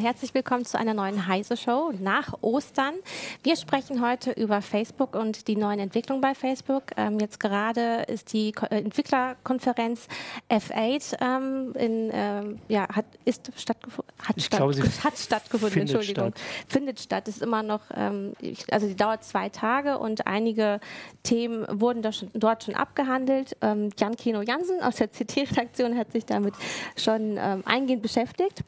herzlich willkommen zu einer neuen Heise Show nach Ostern. Wir sprechen heute über Facebook und die neuen Entwicklungen bei Facebook. Ähm, jetzt gerade ist die Ko äh, Entwicklerkonferenz F8 ähm, in, ähm, ja, hat, ist stattgefunden, hat, Ich statt, glaube, sie hat stattgefunden, findet Entschuldigung. statt. Findet statt, ist immer noch, ähm, ich, also die dauert zwei Tage und einige Themen wurden da schon, dort schon abgehandelt. Ähm, Jan Kino Jansen aus der CT-Redaktion hat sich damit schon ähm, eingehend beschäftigt.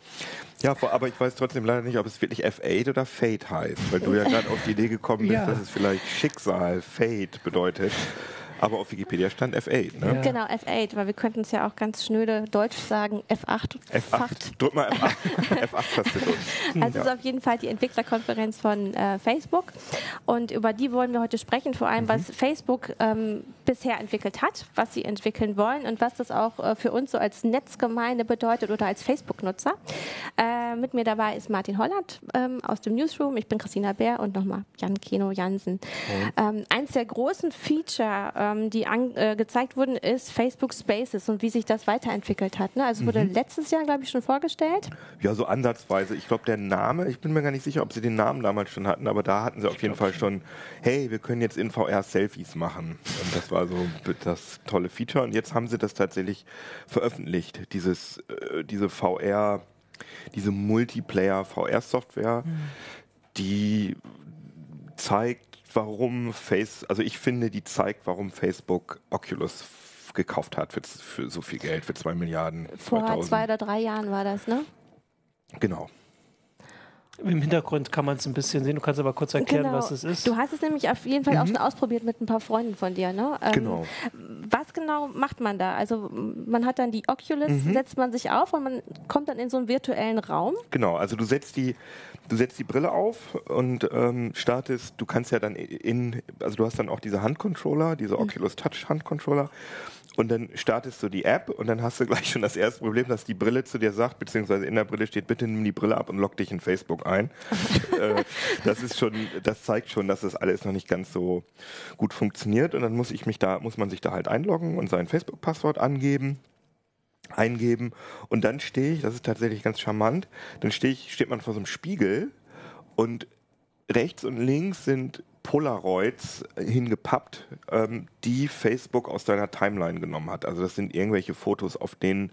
Ja, aber ich weiß trotzdem leider nicht, ob es wirklich F8 oder Fate heißt, weil du ja gerade auf die Idee gekommen bist, Ja. dass es vielleicht Schicksal, Fate bedeutet. Aber auf Wikipedia stand F8, ne? Ja. Genau, F8, weil wir könnten es ja auch ganz schnöde deutsch sagen, F8. F8. Fakt. Drück mal F8. F8-Taste durch. Also es ist auf jeden Fall die Entwicklerkonferenz von äh, Facebook und über die wollen wir heute sprechen, vor allem was Facebook ähm, bisher entwickelt hat, was sie entwickeln wollen und was das auch äh, für uns so als Netzgemeinde bedeutet oder als Facebook-Nutzer. Äh, mit mir dabei ist Martin Holland ähm, aus dem Newsroom, ich bin Christina Bär und nochmal Jan Keno Jansen. Ähm, eins der großen Feature, ähm, die an, äh, gezeigt wurden, ist Facebook Spaces und wie sich das weiterentwickelt hat. Ne? Also wurde letztes Jahr, glaube ich, schon vorgestellt. Ja, so ansatzweise. Ich glaube, der Name, ich bin mir gar nicht sicher, ob sie den Namen damals schon hatten, aber da hatten sie auf jeden Fall schon, hey, wir können jetzt in VR Selfies machen. Und das war so das tolle Feature. Und jetzt haben sie das tatsächlich veröffentlicht, dieses, äh, diese VR, diese Multiplayer-VR-Software, die zeigt, warum Face, also ich finde, die zeigt, warum Facebook Oculus gekauft hat für, für so viel Geld, für zwei Milliarden. Vor 2000. zwei oder drei Jahren war das, ne? Genau. Im Hintergrund kann man es ein bisschen sehen. Du kannst aber kurz erklären, was es ist. Du hast es nämlich auf jeden Fall auch schon ausprobiert mit ein paar Freunden von dir, ne? Ähm, Genau. Was genau macht man da? Also man hat dann die Oculus, Mhm. setzt man sich auf und man kommt dann in so einen virtuellen Raum. Genau, also du setzt die, du setzt die Brille auf und ähm, startest, du kannst ja dann in, also du hast dann auch diese Handcontroller, diese Oculus Touch Handcontroller und dann startest du die App und dann hast du gleich schon das erste Problem, dass die Brille zu dir sagt, beziehungsweise in der Brille steht, bitte nimm die Brille ab und log dich in Facebook ein. äh, das ist schon, das zeigt schon, dass das alles noch nicht ganz so gut funktioniert und dann muss ich mich da, muss man sich da halt einloggen und sein Facebook-Passwort angeben eingeben und dann stehe ich, das ist tatsächlich ganz charmant, dann stehe ich, steht man vor so einem Spiegel und rechts und links sind Polaroids hingepappt, ähm, die Facebook aus deiner Timeline genommen hat. Also das sind irgendwelche Fotos, auf denen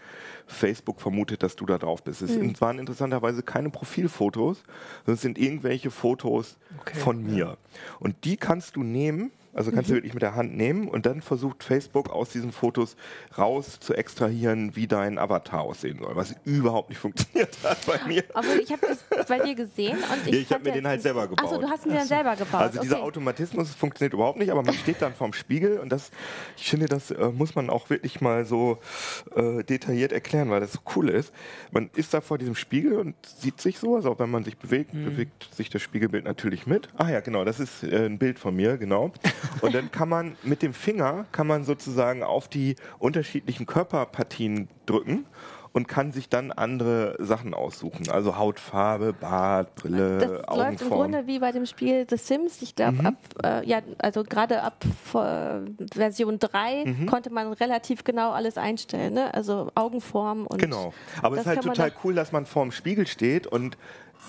Facebook vermutet, dass du da drauf bist. Es sind- waren interessanterweise keine Profilfotos, sondern es sind irgendwelche Fotos Okay, von mir. Und die kannst du nehmen, also kannst du wirklich mit der Hand nehmen und dann versucht Facebook aus diesen Fotos raus zu extrahieren, wie dein Avatar aussehen soll, was überhaupt nicht funktioniert hat bei mir. Obwohl ich habe das bei dir gesehen und ich, Ja, ich hab fand mir den halt selber gebaut. Achso, du hast ihn dann selber gebaut. Also dieser okay. Automatismus funktioniert überhaupt nicht, aber man steht dann vorm Spiegel und das, ich finde, das äh, muss man auch wirklich mal so äh, detailliert erklären, weil das so cool ist. Man ist da vor diesem Spiegel und sieht sich so, also auch wenn man sich bewegt, bewegt sich das Spiegelbild natürlich mit. Ah ja, genau, das ist äh, ein Bild von mir, genau. Und dann kann man mit dem Finger, kann man sozusagen auf die unterschiedlichen Körperpartien drücken und kann sich dann andere Sachen aussuchen. Also Hautfarbe, Bart, Brille, Das läuft im Augenform. Grunde wie bei dem Spiel The Sims. Ich Mhm. glaube, ab, äh, ja, also gerade ab äh, Version 3 Mhm. konnte man relativ genau alles einstellen. Ne? Also Augenform und. Genau. Aber es das ist halt total cool, dass man vorm Spiegel steht und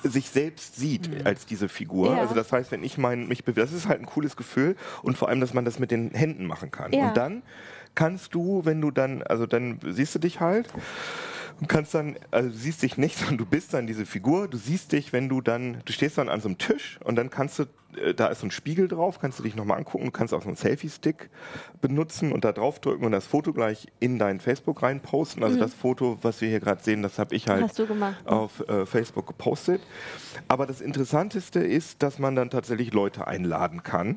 sich selbst sieht als diese Figur. Ja. Also das heißt, wenn ich mein, mich bewege, das ist halt ein cooles Gefühl und vor allem, dass man das mit den Händen machen kann. Ja. Und dann kannst du, wenn du dann, also dann siehst du dich halt und kannst dann, also du siehst dich nicht, sondern du bist dann diese Figur. Du siehst dich, wenn du dann, du stehst dann an so einem Tisch und dann kannst du, äh, da ist so ein Spiegel drauf, kannst du dich nochmal angucken. Du kannst auch so einen Selfie-Stick benutzen und da drauf drücken und das Foto gleich in dein Facebook rein posten. Also das Foto, was wir hier gerade sehen, das habe ich halt Mhm. Gemacht. auf äh, Facebook gepostet. Aber das Interessanteste ist, dass man dann tatsächlich Leute einladen kann.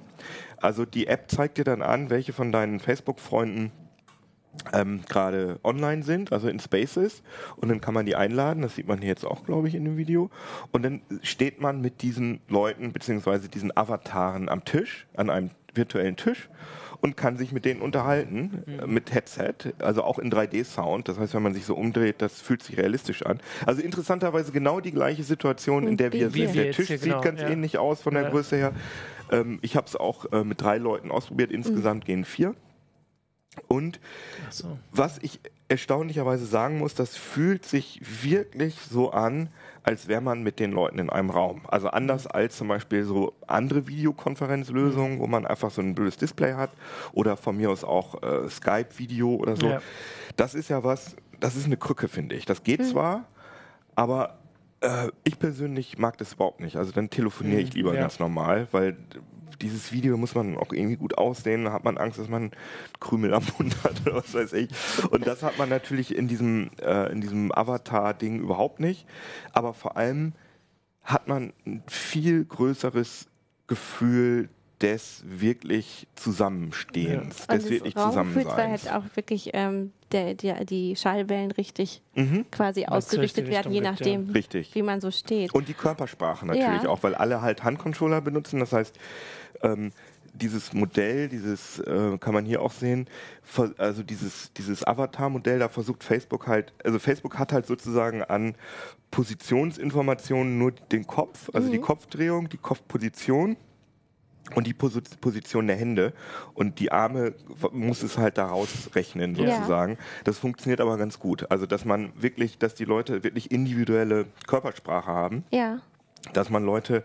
Also die App zeigt dir dann an, welche von deinen Facebook-Freunden ähm, gerade online sind, also in Spaces. Und dann kann man die einladen. Das sieht man hier jetzt auch, glaube ich, in dem Video. Und dann steht man mit diesen Leuten beziehungsweise diesen Avataren am Tisch, an einem virtuellen Tisch und kann sich mit denen unterhalten äh, mit Headset, also auch in 3D-Sound. Das heißt, wenn man sich so umdreht, das fühlt sich realistisch an. Also interessanterweise genau die gleiche Situation, in der wir sind. Der Tisch sieht genau, ganz ja. ähnlich aus von der Ja. Größe her. Ähm, ich habe es auch äh, mit drei Leuten ausprobiert. Insgesamt gehen vier. Und so. was ich erstaunlicherweise sagen muss, das fühlt sich wirklich so an, als wäre man mit den Leuten in einem Raum. Also anders als zum Beispiel so andere Videokonferenzlösungen, wo man einfach so ein blödes Display hat oder von mir aus auch äh, Skype-Video oder so. Ja. Das ist ja was, das ist eine Krücke, finde ich. Das geht mhm. zwar, aber äh, ich persönlich mag das überhaupt nicht. Also dann telefoniere ich mhm. lieber ja. ganz normal, weil dieses Video muss man auch irgendwie gut aussehen, da hat man Angst, dass man Krümel am Mund hat oder was weiß ich. Und das hat man natürlich in diesem, äh, diesem Avatar-Ding überhaupt nicht. Aber vor allem hat man ein viel größeres Gefühl des wirklich Zusammenstehens, ja. des wirklich Zusammenseins. Weil halt auch wirklich ähm, der, der, die Schallwellen richtig mhm. quasi ausgerichtet werden, je nachdem, ja. wie man so steht. Und die Körpersprache natürlich ja. auch, weil alle halt Handcontroller benutzen. Das heißt, ähm, dieses Modell, dieses äh, kann man hier auch sehen, also dieses, dieses Avatar-Modell, da versucht Facebook halt, also Facebook hat halt sozusagen an Positionsinformationen nur den Kopf, also mhm. die Kopfdrehung, die Kopfposition und die Pos Position der Hände und die Arme muss es halt daraus rechnen sozusagen. Ja. Das funktioniert aber ganz gut. Also dass man wirklich, dass die Leute wirklich individuelle Körpersprache haben. Ja. Dass man Leute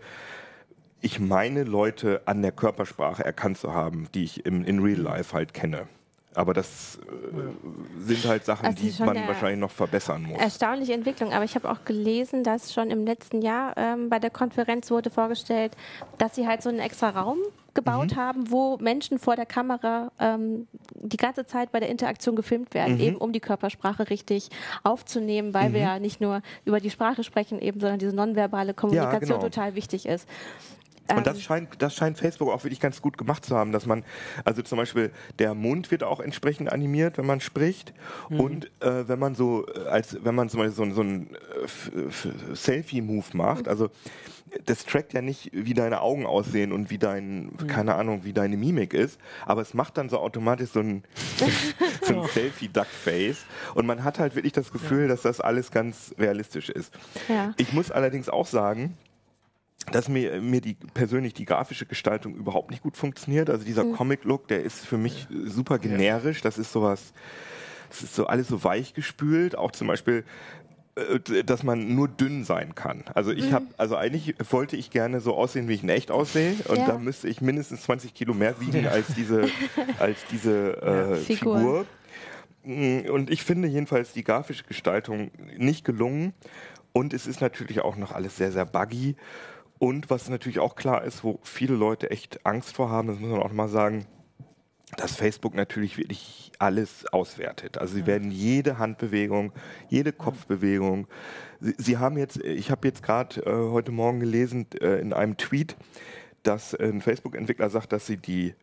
ich meine Leute an der Körpersprache erkannt zu haben, die ich im, in Real Life halt kenne. Aber das äh, sind halt Sachen, also die man wahrscheinlich noch verbessern muss. Erstaunliche Entwicklung. Aber ich habe auch gelesen, dass schon im letzten Jahr ähm, bei der Konferenz wurde vorgestellt, dass sie halt so einen extra Raum gebaut mhm. haben, wo Menschen vor der Kamera ähm, die ganze Zeit bei der Interaktion gefilmt werden, mhm. eben um die Körpersprache richtig aufzunehmen, weil mhm. wir ja nicht nur über die Sprache sprechen, eben, sondern diese nonverbale Kommunikation ja, genau. total wichtig ist. Und das ähm. scheint, das scheint Facebook auch wirklich ganz gut gemacht zu haben, dass man, also zum Beispiel der Mund wird auch entsprechend animiert, wenn man spricht. Mhm. Und äh, wenn man so, äh, als wenn man zum Beispiel so, so einen äh, Selfie-Move macht, also das trackt ja nicht, wie deine Augen aussehen und wie dein, mhm. keine Ahnung, wie deine Mimik ist, aber es macht dann so automatisch so ein, so ein Selfie-Duckface und man hat halt wirklich das Gefühl, ja. dass das alles ganz realistisch ist. Ja. Ich muss allerdings auch sagen, dass mir, mir die persönlich die grafische Gestaltung überhaupt nicht gut funktioniert. Also dieser mhm. Comic-Look, der ist für mich super generisch. Das ist sowas, das ist so alles so weich gespült. Auch zum Beispiel äh, dass man nur dünn sein kann. Also ich mhm. habe, also eigentlich wollte ich gerne so aussehen, wie ich in echt aussehe, und ja. da müsste ich mindestens 20 Kilo mehr wiegen als diese, als diese äh, Figur. Figur. Mm, und ich finde jedenfalls die grafische Gestaltung nicht gelungen. Und es ist natürlich auch noch alles sehr, sehr buggy. Und was natürlich auch klar ist, wo viele Leute echt Angst vor haben, das muss man auch mal sagen, dass Facebook natürlich wirklich alles auswertet. Also sie werden jede Handbewegung, jede Kopfbewegung. Sie, sie haben jetzt, ich habe jetzt gerade äh, heute Morgen gelesen äh, in einem Tweet, dass ein Facebook-Entwickler sagt, dass sie die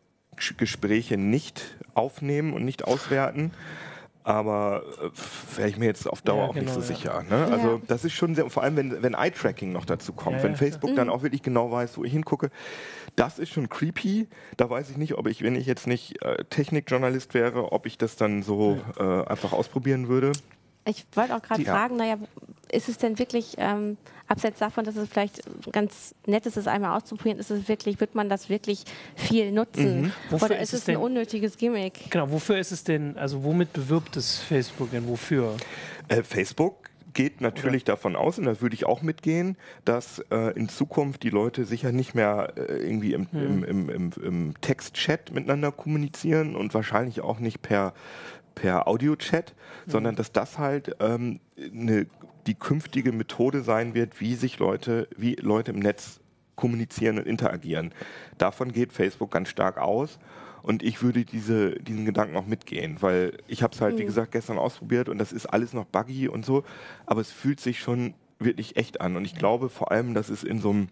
Gespräche nicht aufnehmen und nicht auswerten aber äh, wäre ich mir jetzt auf Dauer ja, auch genau, nicht so ja. sicher. Ne? Also ja. das ist schon sehr, vor allem wenn, wenn Eye-Tracking noch dazu kommt, wenn Facebook dann mhm. auch wirklich genau weiß, wo ich hingucke, das ist schon creepy. Da weiß ich nicht, ob ich, wenn ich jetzt nicht äh, Technikjournalist wäre, ob ich das dann so äh, einfach ausprobieren würde. Ich wollte auch gerade fragen, naja, ist es denn wirklich, ähm, abseits davon, dass es vielleicht ganz nett ist, es einmal auszuprobieren, ist es wirklich, wird man das wirklich viel nutzen? Mhm. Oder ist, ist es denn, ein unnötiges Gimmick? Genau, wofür ist es denn, also womit bewirbt es Facebook denn, wofür? Äh, Facebook geht natürlich Oder? davon aus, und da würde ich auch mitgehen, dass äh, in Zukunft die Leute sicher nicht mehr äh, irgendwie im, hm. im, im, im, im Textchat miteinander kommunizieren und wahrscheinlich auch nicht per per Audio-Chat, mhm. sondern dass das halt ähm, ne, die künftige Methode sein wird, wie sich Leute, wie Leute im Netz kommunizieren und interagieren. Davon geht Facebook ganz stark aus. Und ich würde diese, diesen Gedanken auch mitgehen, weil ich habe es halt, mhm. wie gesagt, gestern ausprobiert und das ist alles noch buggy und so, aber es fühlt sich schon wirklich echt an. Und ich glaube vor allem, dass es in so einem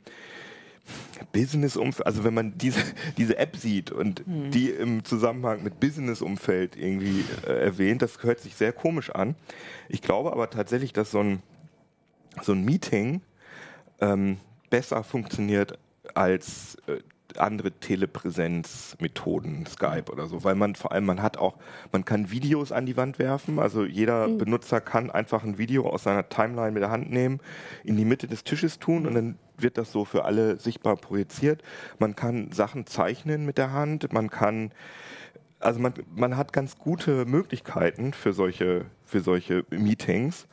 Business-Umfeld, also wenn man diese, diese App sieht und mhm. die im Zusammenhang mit Business-Umfeld irgendwie äh, erwähnt, das hört sich sehr komisch an. Ich glaube aber tatsächlich, dass so ein, so ein Meeting ähm, besser funktioniert als äh, andere Telepräsenzmethoden, Skype oder so, weil man vor allem, man hat auch, man kann Videos an die Wand werfen, also jeder mhm. Benutzer kann einfach ein Video aus seiner Timeline mit der Hand nehmen, in die Mitte des Tisches tun und dann wird das so für alle sichtbar projiziert. Man kann Sachen zeichnen mit der Hand, man kann also man, man hat ganz gute Möglichkeiten für solche, für solche Meetings.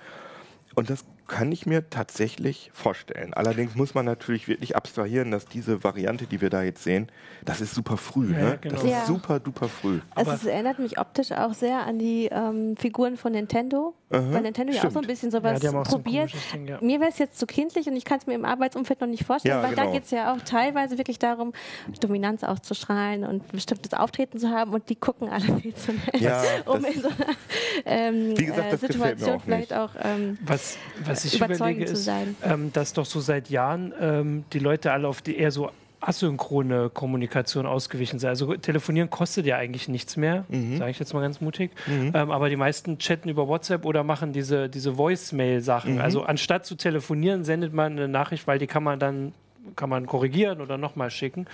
Und das kann ich mir tatsächlich vorstellen. Allerdings muss man natürlich wirklich abstrahieren, dass diese Variante, die wir da jetzt sehen, das ist super früh. Ja, ne? genau. Das ist ja. super duper früh. Also es erinnert mich optisch auch sehr an die ähm, Figuren von Nintendo. Aha, weil Nintendo stimmt. ja auch so ein bisschen sowas ja, probiert. So Ding, ja. Mir wäre es jetzt zu kindlich und ich kann es mir im Arbeitsumfeld noch nicht vorstellen, weil genau. da geht es ja auch teilweise wirklich darum, Dominanz auszustrahlen und bestimmtes Auftreten zu haben und die gucken alle viel zu nett, um in so einer ähm, gesagt, äh, Situation vielleicht auch ähm, was, was ich überlege, ist, ähm, dass doch so seit Jahren ähm, die Leute alle auf die eher so asynchrone Kommunikation ausgewichen sind. Also telefonieren kostet ja eigentlich nichts mehr, mhm. sage ich jetzt mal ganz mutig. Mhm. Ähm, aber die meisten chatten über WhatsApp oder machen diese, diese Voicemail-Sachen. Mhm. Also anstatt zu telefonieren, sendet man eine Nachricht, weil die kann man dann kann man korrigieren oder nochmal schicken.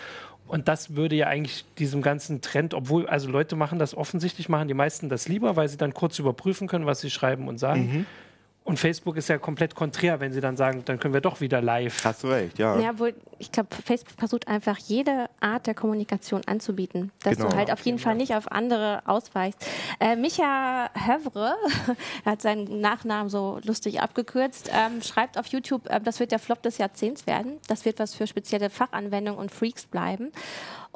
Und das würde ja eigentlich diesem ganzen Trend, obwohl, also Leute machen das offensichtlich, machen die meisten das lieber, weil sie dann kurz überprüfen können, was sie schreiben und sagen. Und Facebook ist ja komplett konträr, wenn sie dann sagen, dann können wir doch wieder live. Hast du recht, ja. Ja, wohl, ich glaube, Facebook versucht einfach jede Art der Kommunikation anzubieten, dass genau. du halt auf jeden. Fall nicht auf andere ausweichst. Äh, Micha Hövre, er hat seinen Nachnamen so lustig abgekürzt, ähm, schreibt auf YouTube, äh, das wird der Flop des Jahrzehnts werden. Das wird was für spezielle Fachanwendungen und Freaks bleiben.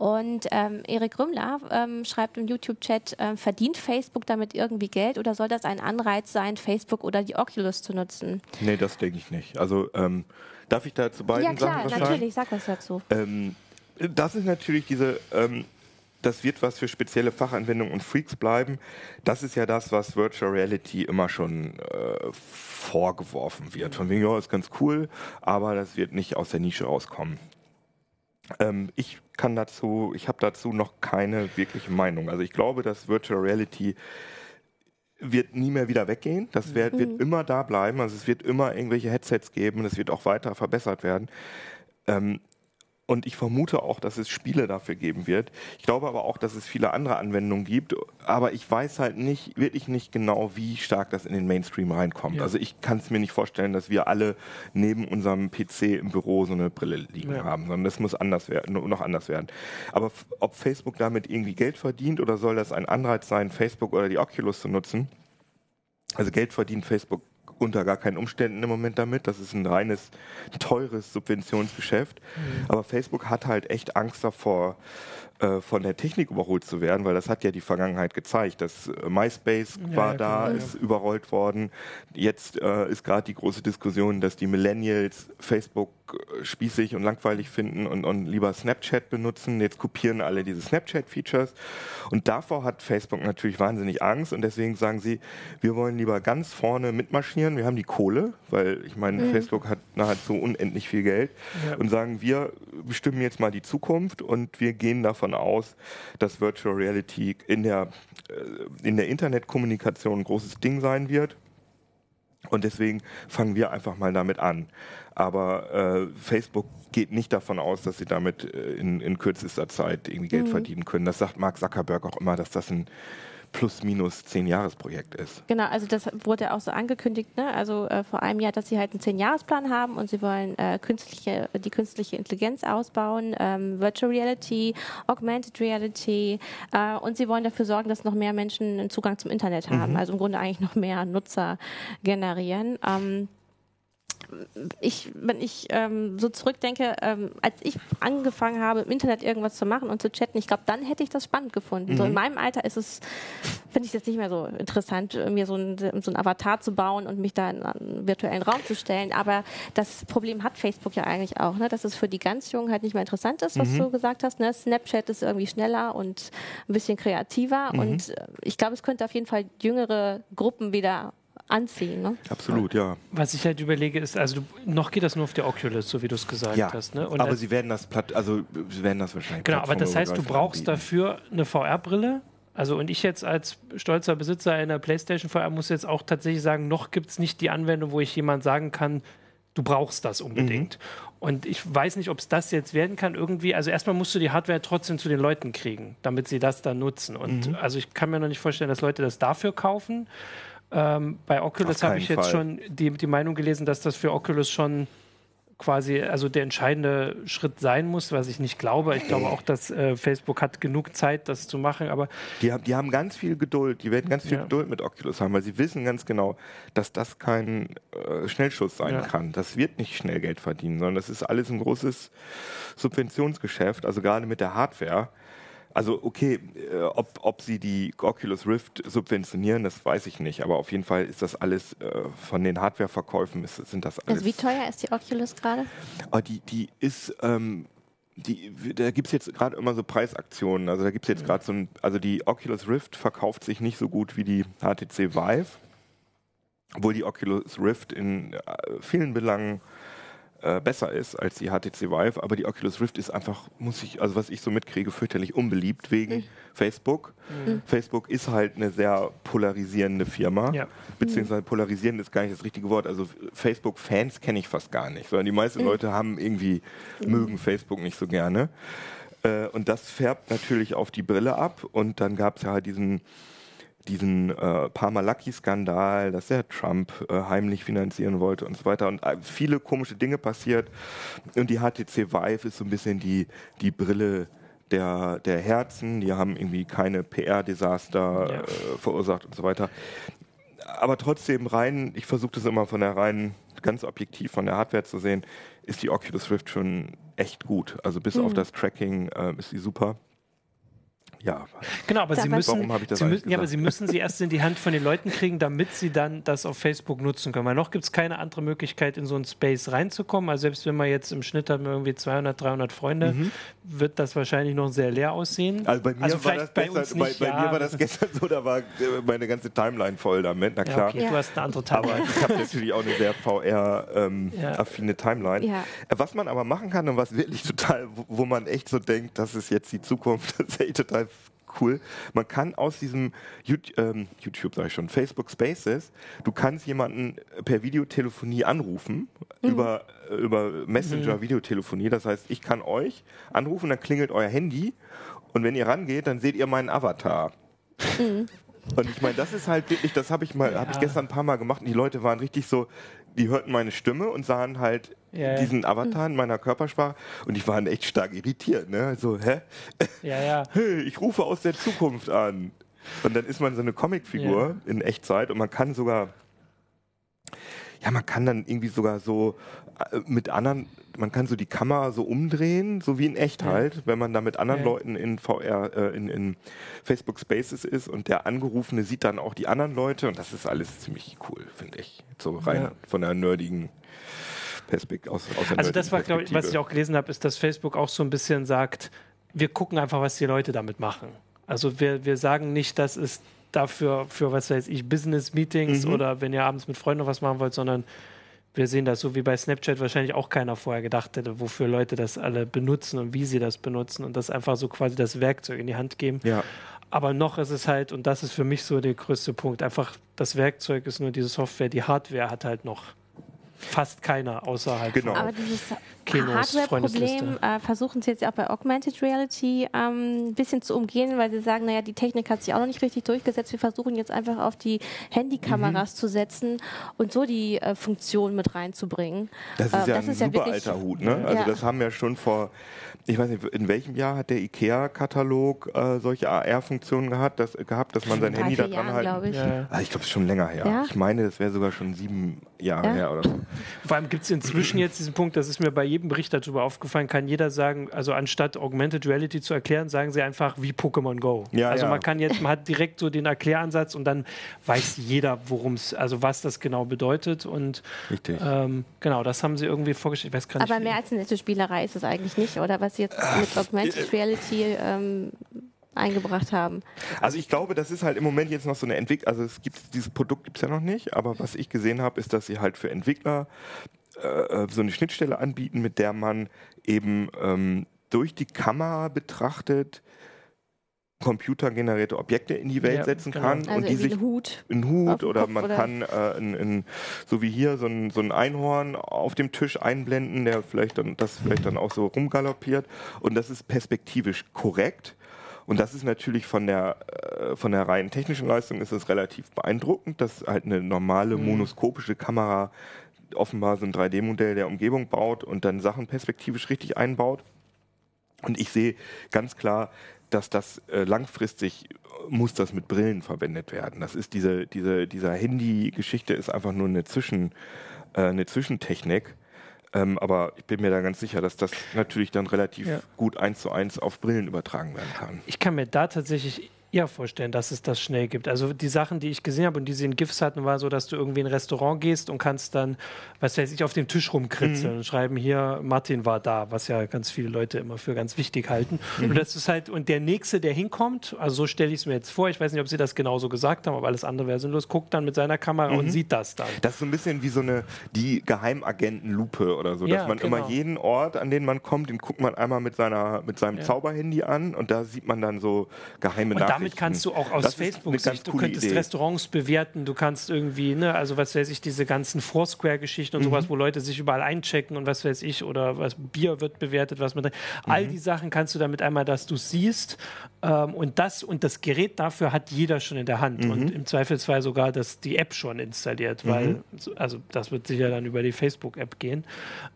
Und ähm, Erik Rümmler ähm, schreibt im YouTube-Chat, äh, verdient Facebook damit irgendwie Geld oder soll das ein Anreiz sein, Facebook oder die Oculus zu nutzen? Nee, das denke ich nicht. Also ähm, darf ich da zu beiden ja, klar, Sachen was natürlich, sag was dazu. Ähm, das ist natürlich diese ähm, das wird was für spezielle Fachanwendungen und Freaks bleiben. Das ist ja das, was Virtual Reality immer schon äh, vorgeworfen wird. Von wegen, ja, ist ganz cool, aber das wird nicht aus der Nische rauskommen. Ähm, ich kann dazu, ich habe dazu noch keine wirkliche Meinung. Also ich glaube, dass Virtual Reality wird nie mehr wieder weggehen. Das wird, mhm. wird immer da bleiben. Also es wird immer irgendwelche Headsets geben. Es wird auch weiter verbessert werden. Ähm, und ich vermute auch, dass es Spiele dafür geben wird. Ich glaube aber auch, dass es viele andere Anwendungen gibt. Aber ich weiß halt nicht, wirklich nicht genau, wie stark das in den Mainstream reinkommt. Ja. Also ich kann es mir nicht vorstellen, dass wir alle neben unserem PC im Büro so eine Brille liegen ja. haben, sondern das muss anders werden, noch anders werden. Aber ob Facebook damit irgendwie Geld verdient oder soll das ein Anreiz sein, Facebook oder die Oculus zu nutzen? Also Geld verdient Facebook unter gar keinen Umständen im Moment damit. Das ist ein reines, teures Subventionsgeschäft. Mhm. Aber Facebook hat halt echt Angst davor, äh, von der Technik überholt zu werden, weil das hat ja die Vergangenheit gezeigt. Das äh, MySpace ja, war ja, da, klar, ist ja. überrollt worden. Jetzt äh, ist gerade die große Diskussion, dass die Millennials Facebook äh, spießig und langweilig finden und, und lieber Snapchat benutzen. Jetzt kopieren alle diese Snapchat-Features. Und davor hat Facebook natürlich wahnsinnig Angst und deswegen sagen sie, wir wollen lieber ganz vorne mitmarschieren. Wir haben die Kohle, weil ich meine, mhm. Facebook hat nahezu unendlich viel Geld und sagen, wir bestimmen jetzt mal die Zukunft und wir gehen davon davon aus, dass Virtual Reality in der, äh, in der Internetkommunikation ein großes Ding sein wird. Und deswegen fangen wir einfach mal damit an. Aber äh, Facebook geht nicht davon aus, dass sie damit äh, in, in kürzester Zeit irgendwie Geld mhm. verdienen können. Das sagt Mark Zuckerberg auch immer, dass das ein plus minus zehn Jahresprojekt ist. Genau, also das wurde ja auch so angekündigt, ne? also äh, vor einem Jahr, dass sie halt einen zehn Jahresplan haben und sie wollen äh, künstliche, die künstliche Intelligenz ausbauen, ähm, Virtual Reality, Augmented Reality äh, und sie wollen dafür sorgen, dass noch mehr Menschen einen Zugang zum Internet haben, mhm. also im Grunde eigentlich noch mehr Nutzer generieren. Ähm, ich, wenn ich ähm, so zurückdenke, ähm, als ich angefangen habe, im Internet irgendwas zu machen und zu chatten, ich glaube, dann hätte ich das spannend gefunden. Mhm. So in meinem Alter ist es, finde ich es jetzt nicht mehr so interessant, mir so ein, so ein Avatar zu bauen und mich da in einen virtuellen Raum zu stellen. Aber das Problem hat Facebook ja eigentlich auch, ne? dass es für die ganz Jungen halt nicht mehr interessant ist, was mhm. du gesagt hast. Ne? Snapchat ist irgendwie schneller und ein bisschen kreativer. Mhm. Und äh, ich glaube, es könnte auf jeden Fall jüngere Gruppen wieder anziehen. Ne? Absolut, ja. Was ich halt überlege, ist, also du, noch geht das nur auf der Oculus, so wie du es gesagt ja, hast. Ne? Und aber sie werden das platt, also sie werden das wahrscheinlich. Genau, aber das heißt, du brauchst anbieten. dafür eine VR-Brille. Also und ich jetzt als stolzer Besitzer einer PlayStation VR muss jetzt auch tatsächlich sagen, noch gibt es nicht die Anwendung, wo ich jemand sagen kann, du brauchst das unbedingt. Mhm. Und ich weiß nicht, ob es das jetzt werden kann irgendwie. Also erstmal musst du die Hardware trotzdem zu den Leuten kriegen, damit sie das dann nutzen. Und mhm. also ich kann mir noch nicht vorstellen, dass Leute das dafür kaufen. Ähm, bei Oculus habe ich jetzt Fall. schon die, die Meinung gelesen, dass das für Oculus schon quasi also der entscheidende Schritt sein muss, was ich nicht glaube. Ich glaube auch, dass äh, Facebook hat genug Zeit, das zu machen, aber die haben, die haben ganz viel Geduld, die werden ganz viel ja. Geduld mit Oculus haben, weil sie wissen ganz genau, dass das kein äh, Schnellschuss sein ja. kann. Das wird nicht schnell Geld verdienen, sondern das ist alles ein großes Subventionsgeschäft, also gerade mit der Hardware. Also okay, äh, ob, ob sie die Oculus Rift subventionieren, das weiß ich nicht. Aber auf jeden Fall ist das alles äh, von den Hardwareverkäufen ist, sind das alles. Also wie teuer ist die Oculus gerade? Oh, die, die ist ähm, die, da gibt es jetzt gerade immer so Preisaktionen. Also da gibt es jetzt gerade so ein, also die Oculus Rift verkauft sich nicht so gut wie die HTC Vive, obwohl die Oculus Rift in äh, vielen Belangen äh, besser ist als die HTC Vive, aber die Oculus Rift ist einfach, muss ich, also was ich so mitkriege, fürchterlich unbeliebt wegen mhm. Facebook. Mhm. Facebook ist halt eine sehr polarisierende Firma, ja. beziehungsweise polarisierend ist gar nicht das richtige Wort. Also Facebook-Fans kenne ich fast gar nicht, sondern die meisten mhm. Leute haben irgendwie, mögen Facebook nicht so gerne. Äh, und das färbt natürlich auf die Brille ab und dann gab es ja halt diesen diesen äh, Parmalaki-Skandal, dass er Trump äh, heimlich finanzieren wollte und so weiter. Und äh, viele komische Dinge passiert. Und die HTC Vive ist so ein bisschen die, die Brille der, der Herzen. Die haben irgendwie keine PR-Desaster ja. äh, verursacht und so weiter. Aber trotzdem rein, ich versuche das immer von der rein ganz objektiv von der Hardware zu sehen, ist die Oculus Rift schon echt gut. Also bis mhm. auf das Tracking äh, ist sie super. Ja. Genau, aber Sie müssen, warum ich das Sie müssen, ja, aber Sie müssen sie erst in die Hand von den Leuten kriegen, damit Sie dann das auf Facebook nutzen können. Weil noch gibt es keine andere Möglichkeit, in so einen Space reinzukommen. Also selbst wenn man jetzt im Schnitt hat irgendwie 200, 300 Freunde, mhm. wird das wahrscheinlich noch sehr leer aussehen. Also bei mir, also war, das bei gestern, bei, bei ja. mir war das gestern so, da war meine ganze Timeline voll damit, na klar. Ja, okay, ja. Du hast eine andere Timeline. Aber ich habe natürlich auch eine sehr VR-affine ähm, Timeline. Äh, was man aber machen kann und was wirklich total, wo man echt so denkt, das ist jetzt die Zukunft, das ist echt total cool. Man kann aus diesem YouTube, ähm, YouTube sage ich schon, Facebook Spaces, du kannst jemanden per Videotelefonie anrufen mhm. über, über Messenger mhm. Videotelefonie. Das heißt, ich kann euch anrufen, dann klingelt euer Handy und wenn ihr rangeht, dann seht ihr meinen Avatar. Mhm. Und ich meine, das ist halt wirklich, das habe ich mal, ja. habe ich gestern ein paar Mal gemacht und die Leute waren richtig so, die hörten meine Stimme und sahen halt ja, diesen Avatar in meiner Körpersprache und die waren echt stark irritiert, ne? So, hä? Ja, ja. Hey, ich rufe aus der Zukunft an. Und dann ist man so eine Comicfigur in Echtzeit und man kann sogar ja, man kann dann irgendwie sogar so äh, mit anderen, man kann so die Kamera so umdrehen, so wie in echt halt, wenn man da mit anderen ja. Leuten in VR, äh, in, in Facebook Spaces ist und der Angerufene sieht dann auch die anderen Leute und das ist alles ziemlich cool, finde ich. So rein ja. von der nerdigen Perspektive aus, aus Also das war, glaube ich, was ich auch gelesen habe, ist, dass Facebook auch so ein bisschen sagt, wir gucken einfach, was die Leute damit machen. Also wir, wir sagen nicht, das ist dafür, für was weiß ich, Business-Meetings mhm. oder wenn ihr abends mit Freunden was machen wollt, sondern wir sehen das so wie bei Snapchat wahrscheinlich auch keiner vorher gedacht hätte, wofür Leute das alle benutzen und wie sie das benutzen und das einfach so quasi das Werkzeug in die Hand geben. Ja. Aber noch ist es halt, und das ist für mich so der größte Punkt, einfach das Werkzeug ist nur diese Software, die Hardware hat halt noch fast keiner außerhalb genau. Aber dieses Hardware-Problem äh, versuchen sie jetzt auch bei Augmented Reality ähm, ein bisschen zu umgehen, weil sie sagen, naja, die Technik hat sich auch noch nicht richtig durchgesetzt. Wir versuchen jetzt einfach auf die Handykameras mhm. zu setzen und so die äh, Funktion mit reinzubringen. Das ist äh, ja das ein ist super ja alter Hut. Ne? Also ja. das haben wir schon vor ich weiß nicht, in welchem Jahr hat der IKEA-Katalog äh, solche AR-Funktionen gehabt, dass, gehabt, dass man sein Handy da dran halten Ich, ja. ah, ich glaube, es ist schon länger her. Ja? Ich meine, das wäre sogar schon sieben Jahre ja. her oder so. Vor allem gibt es inzwischen jetzt diesen Punkt, das ist mir bei jedem Bericht darüber aufgefallen, kann jeder sagen, also anstatt Augmented Reality zu erklären, sagen sie einfach wie Pokémon Go. Ja, also man kann jetzt, man hat direkt so den Erkläransatz und dann weiß jeder, worum es, also was das genau bedeutet. Und Richtig. Ähm, genau, das haben sie irgendwie vorgestellt. Ich weiß gar nicht, Aber mehr als eine nette Spielerei ist es eigentlich nicht, oder? Was sie jetzt mit Augmented Reality ähm, eingebracht haben. Also ich glaube, das ist halt im Moment jetzt noch so eine Entwicklung, also es gibt dieses Produkt gibt es ja noch nicht, aber was ich gesehen habe, ist, dass sie halt für Entwickler äh, äh, so eine Schnittstelle anbieten, mit der man eben ähm, durch die Kamera betrachtet computergenerierte Objekte in die Welt ja, setzen genau. kann also und die sich ein Hut, ein Hut oder man oder kann äh, in, in, so wie hier so ein, so ein Einhorn auf dem Tisch einblenden, der vielleicht dann das vielleicht dann auch so rumgaloppiert und das ist perspektivisch korrekt. Und das ist natürlich von der, äh, von der rein technischen Leistung ist es relativ beeindruckend, dass halt eine normale mhm. monoskopische Kamera offenbar so ein 3D-Modell der Umgebung baut und dann Sachen perspektivisch richtig einbaut. Und ich sehe ganz klar, dass das äh, langfristig muss das mit Brillen verwendet werden. Das ist diese, diese, dieser Handy-Geschichte ist einfach nur eine, Zwischen, äh, eine Zwischentechnik. Ähm, aber ich bin mir da ganz sicher, dass das natürlich dann relativ ja. gut eins zu eins auf Brillen übertragen werden kann. Ich kann mir da tatsächlich eher vorstellen, dass es das schnell gibt. Also die Sachen, die ich gesehen habe und die sie in GIFs hatten, war so, dass du irgendwie in ein Restaurant gehst und kannst dann, was weiß ich, auf dem Tisch rumkritzeln mhm. und schreiben hier, Martin war da, was ja ganz viele Leute immer für ganz wichtig halten. Mhm. Und das ist halt, und der Nächste, der hinkommt, also so stelle ich es mir jetzt vor, ich weiß nicht, ob sie das genauso gesagt haben, aber alles andere wäre sinnlos, guckt dann mit seiner Kamera mhm. und sieht das dann. Das ist so ein bisschen wie so eine, die Geheimagentenlupe oder so, ja, dass man genau. immer jeden Ort, an den man kommt, den guckt man einmal mit seiner, mit seinem ja. Zauberhandy an und da sieht man dann so geheime Nachrichten. Damit kannst du auch aus aus Facebook-Sicht. Du könntest Idee. Restaurants bewerten, du kannst irgendwie, ne, also was weiß ich, diese ganzen Foursquare-Geschichten und mhm. sowas, wo Leute sich überall einchecken und was weiß ich, oder was Bier wird bewertet, was man. Mhm. All die Sachen kannst du damit einmal, dass du siehst. Ähm, und das und das Gerät dafür hat jeder schon in der Hand. Mhm. Und im Zweifelsfall sogar das, die App schon installiert, weil, mhm. also das wird sicher dann über die Facebook-App gehen.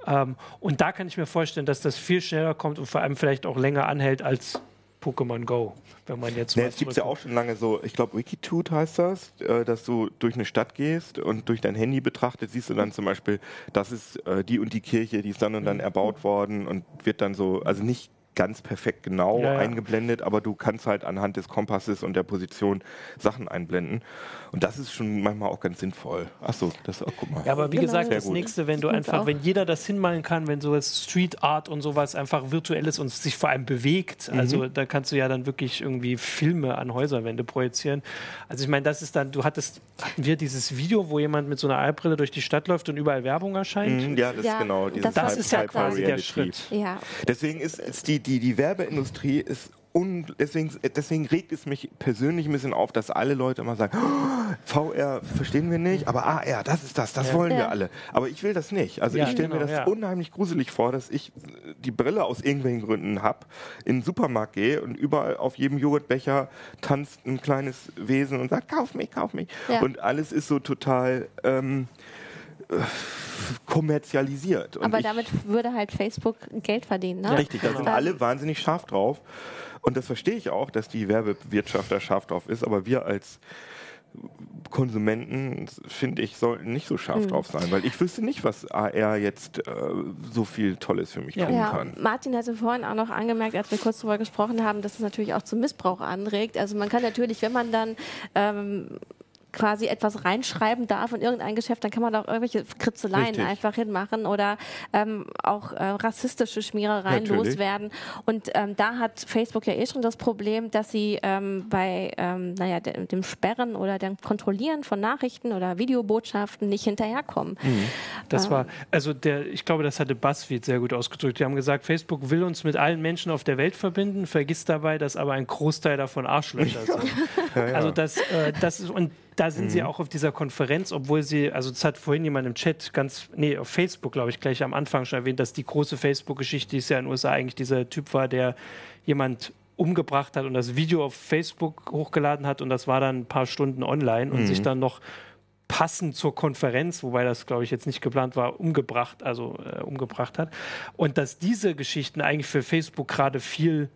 Ähm, und da kann ich mir vorstellen, dass das viel schneller kommt und vor allem vielleicht auch länger anhält als Pokémon Go, wenn man jetzt. Nee, es gibt ja auch schon lange so, ich glaube Wikitoot heißt das, äh, dass du durch eine Stadt gehst und durch dein Handy betrachtet, siehst du dann zum Beispiel, das ist äh, die und die Kirche, die ist dann und dann mhm. erbaut worden und wird dann so, also nicht ganz perfekt genau ja, ja. eingeblendet, aber du kannst halt anhand des Kompasses und der Position Sachen einblenden. Und das ist schon manchmal auch ganz sinnvoll. Achso, das auch, guck mal. Ja, aber wie genau, gesagt, das gut. nächste, wenn du einfach, auch. wenn jeder das hinmalen kann, wenn so Street Art und sowas einfach virtuell ist und sich vor allem bewegt, mhm. also da kannst du ja dann wirklich irgendwie Filme an Häuserwände projizieren. Also ich meine, das ist dann, du hattest, hatten wir dieses Video, wo jemand mit so einer Eyebrille durch die Stadt läuft und überall Werbung erscheint? Mhm, ja, das ja, ist genau. Das, das ist ja quasi der Schritt. Ja. Deswegen ist, ist die, die, die Werbeindustrie ist und deswegen, deswegen regt es mich persönlich ein bisschen auf, dass alle Leute immer sagen, oh, VR verstehen wir nicht, aber AR, das ist das, das ja. wollen wir alle. Aber ich will das nicht. Also ja, ich stelle genau, mir das ja. unheimlich gruselig vor, dass ich die Brille aus irgendwelchen Gründen habe, in den Supermarkt gehe und überall auf jedem Joghurtbecher tanzt ein kleines Wesen und sagt, kauf mich, kauf mich. Und alles ist so total... Ähm, kommerzialisiert. Und Aber damit würde halt Facebook Geld verdienen, ne? richtig, da sind alle wahnsinnig scharf drauf. Und das verstehe ich auch, dass die Werbewirtschaft da scharf drauf ist. Aber wir als Konsumenten, finde ich, sollten nicht so scharf mhm. drauf sein, weil ich wüsste nicht, was AR jetzt äh, so viel Tolles für mich ja. tun ja, kann. Martin hatte vorhin auch noch angemerkt, als wir kurz darüber gesprochen haben, dass es natürlich auch zum Missbrauch anregt. Also man kann natürlich, wenn man dann ähm, quasi etwas reinschreiben darf in irgendein Geschäft, dann kann man auch irgendwelche Kritzeleien Richtig. einfach hinmachen oder ähm, auch äh, rassistische Schmierereien Natürlich. loswerden. Und ähm, da hat Facebook ja eh schon das Problem, dass sie ähm, bei ähm, naja, de dem Sperren oder dem Kontrollieren von Nachrichten oder Videobotschaften nicht hinterherkommen. Mhm. Das war, also der, ich glaube, das hatte BuzzFeed sehr gut ausgedrückt. Die haben gesagt, Facebook will uns mit allen Menschen auf der Welt verbinden, vergisst dabei, dass aber ein Großteil davon Arschlöcher sind. ja, ja. Also das, äh, das ist, und da sind mhm. sie auch auf dieser Konferenz, obwohl sie, also das hat vorhin jemand im Chat ganz, nee, auf Facebook, glaube ich, gleich am Anfang schon erwähnt, dass die große Facebook-Geschichte ist ja in den USA eigentlich dieser Typ war, der jemand umgebracht hat und das Video auf Facebook hochgeladen hat und das war dann ein paar Stunden online und mhm. sich dann noch passend zur Konferenz, wobei das, glaube ich, jetzt nicht geplant war, umgebracht, also äh, umgebracht hat. Und dass diese Geschichten eigentlich für Facebook gerade viel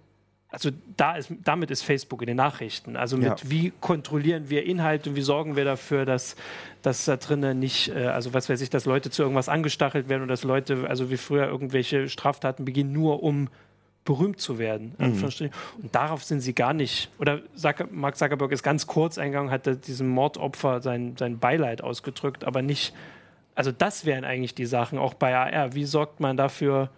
also da ist, damit ist Facebook in den Nachrichten. Also mit ja. wie kontrollieren wir Inhalte und wie sorgen wir dafür, dass, dass da drinnen nicht, äh, also was weiß ich, dass Leute zu irgendwas angestachelt werden und dass Leute, also wie früher irgendwelche Straftaten beginnen, nur um berühmt zu werden. Mhm. Und darauf sind sie gar nicht. Oder Mark Zuckerberg ist ganz kurz eingegangen, hat diesem Mordopfer sein, sein Beileid ausgedrückt, aber nicht. Also das wären eigentlich die Sachen, auch bei AR. Wie sorgt man dafür,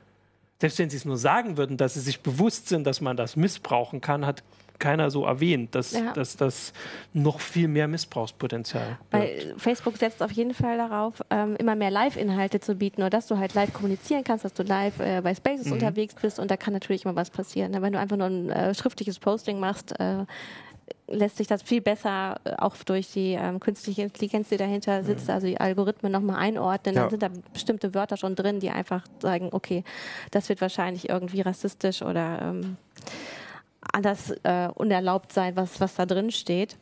selbst wenn sie es nur sagen würden, dass sie sich bewusst sind, dass man das missbrauchen kann, hat keiner so erwähnt, dass, ja. dass das noch viel mehr Missbrauchspotenzial Weil Facebook setzt auf jeden Fall darauf, ähm, immer mehr Live-Inhalte zu bieten oder dass du halt live kommunizieren kannst, dass du live äh, bei Spaces mhm. unterwegs bist und da kann natürlich immer was passieren. Ne? Wenn du einfach nur ein äh, schriftliches Posting machst, äh, lässt sich das viel besser äh, auch durch die ähm, künstliche Intelligenz, die dahinter sitzt, mhm. also die Algorithmen nochmal einordnen. Ja. Dann sind da bestimmte Wörter schon drin, die einfach sagen, okay, das wird wahrscheinlich irgendwie rassistisch oder ähm, anders äh, unerlaubt sein, was, was da drin steht.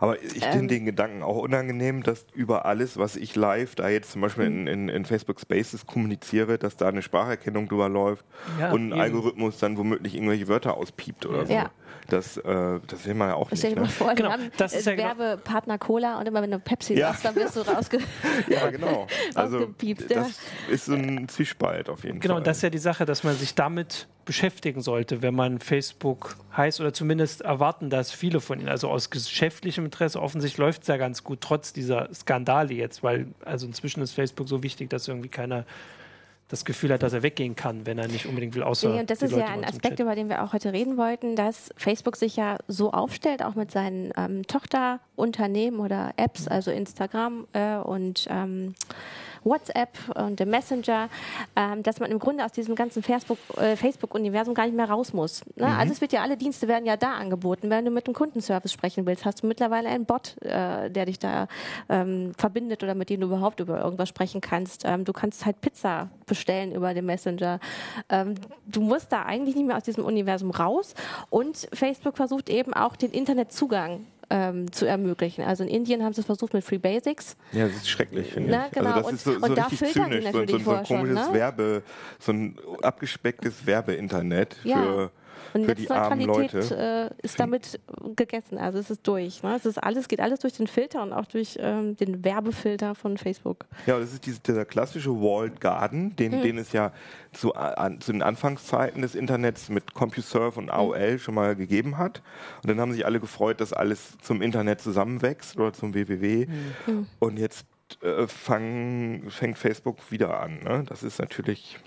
Aber ich finde ähm, den Gedanken auch unangenehm, dass über alles, was ich live da jetzt zum Beispiel in, in, in Facebook Spaces kommuniziere, dass da eine Spracherkennung drüber läuft ja, und ein eben. Algorithmus dann womöglich irgendwelche Wörter auspiept oder so. Ja. Das, äh, das will man ja auch nicht. Stell dir mal ne? vor, genau. haben das ist ja genau Werbepartner Cola und immer wenn du Pepsi ja. sagst, dann wirst du rausge Ja, genau. Also das ist so ein Zwiespalt auf jeden genau, Fall. Genau, das ist ja die Sache, dass man sich damit beschäftigen sollte, wenn man Facebook heißt oder zumindest erwarten das viele von ihnen. Also aus geschäftlichem Interesse offensichtlich läuft es ja ganz gut, trotz dieser Skandale jetzt, weil also inzwischen ist Facebook so wichtig, dass irgendwie keiner das Gefühl hat, dass er weggehen kann, wenn er nicht unbedingt will, außer. Nee, und das ist Leute ja ein Aspekt, über den wir auch heute reden wollten, dass Facebook sich ja so aufstellt, auch mit seinen ähm, Tochterunternehmen oder Apps, mhm. also Instagram äh, und ähm, WhatsApp und dem Messenger, ähm, dass man im Grunde aus diesem ganzen äh, Facebook-Universum gar nicht mehr raus muss. Ne? Mhm. Also es wird ja, alle Dienste werden ja da angeboten. Wenn du mit einem Kundenservice sprechen willst, hast du mittlerweile einen Bot, äh, der dich da ähm, verbindet oder mit dem du überhaupt über irgendwas sprechen kannst. Ähm, du kannst halt Pizza bestellen über den Messenger. Ähm, du musst da eigentlich nicht mehr aus diesem Universum raus. Und Facebook versucht eben auch den Internetzugang ähm, zu ermöglichen. Also in Indien haben sie es versucht mit Free Basics. Ja, das ist schrecklich, finde Na, ich. Genau. Also das und, ist so, so und richtig zynisch, so, so, so, ein komisches schon, ne? Werbe, so ein abgespecktes Werbeinternet ja. für und Netzneutralität äh, ist damit gegessen. Also es ist durch. Ne? Es ist alles, geht alles durch den Filter und auch durch ähm, den Werbefilter von Facebook. Ja, das ist diese, dieser klassische Walled Garden, den, mhm. den es ja zu, an, zu den Anfangszeiten des Internets mit CompuServe und AOL mhm. schon mal gegeben hat. Und dann haben sich alle gefreut, dass alles zum Internet zusammenwächst oder zum WWW. Mhm. Und jetzt äh, fang, fängt Facebook wieder an. Ne? Das ist natürlich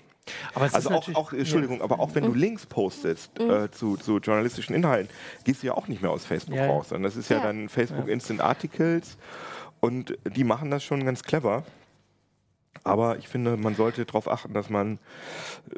also auch, auch, Entschuldigung, ja. aber auch wenn du mhm. Links postest mhm. äh, zu, zu, journalistischen Inhalten, gehst du ja auch nicht mehr aus Facebook ja. raus. Und das ist ja, ja. dann Facebook Instant Articles und die machen das schon ganz clever. Aber ich finde, man sollte darauf achten, dass man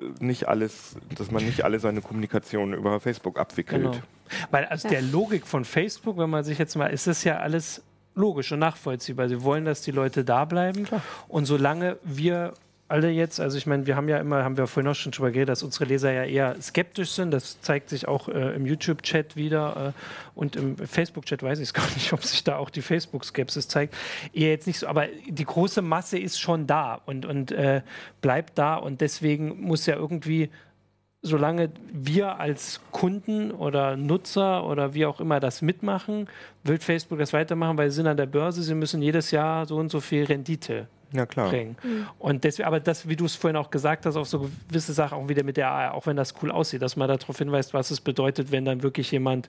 äh, nicht alles, dass man nicht alle seine Kommunikation über Facebook abwickelt. Genau. Weil aus der Logik von Facebook, wenn man sich jetzt mal, ist das ja alles logisch und nachvollziehbar. Sie wollen, dass die Leute da bleiben. Klar. Und solange wir alle jetzt, also ich meine, wir haben ja immer, haben wir vorhin auch schon drüber geredet, dass unsere Leser ja eher skeptisch sind. Das zeigt sich auch äh, im YouTube-Chat wieder äh, und im Facebook-Chat weiß ich es gar nicht, ob sich da auch die Facebook-Skepsis zeigt. Eher jetzt nicht so, aber die große Masse ist schon da und, und äh, bleibt da und deswegen muss ja irgendwie solange wir als Kunden oder Nutzer oder wie auch immer das mitmachen, will Facebook das weitermachen, weil sie sind an der Börse, sie müssen jedes Jahr so und so viel Rendite ja, klar. bringen. Mhm. Und deswegen, aber das, wie du es vorhin auch gesagt hast, auf so gewisse Sachen auch wieder mit der AR, auch wenn das cool aussieht, dass man darauf hinweist, was es bedeutet, wenn dann wirklich jemand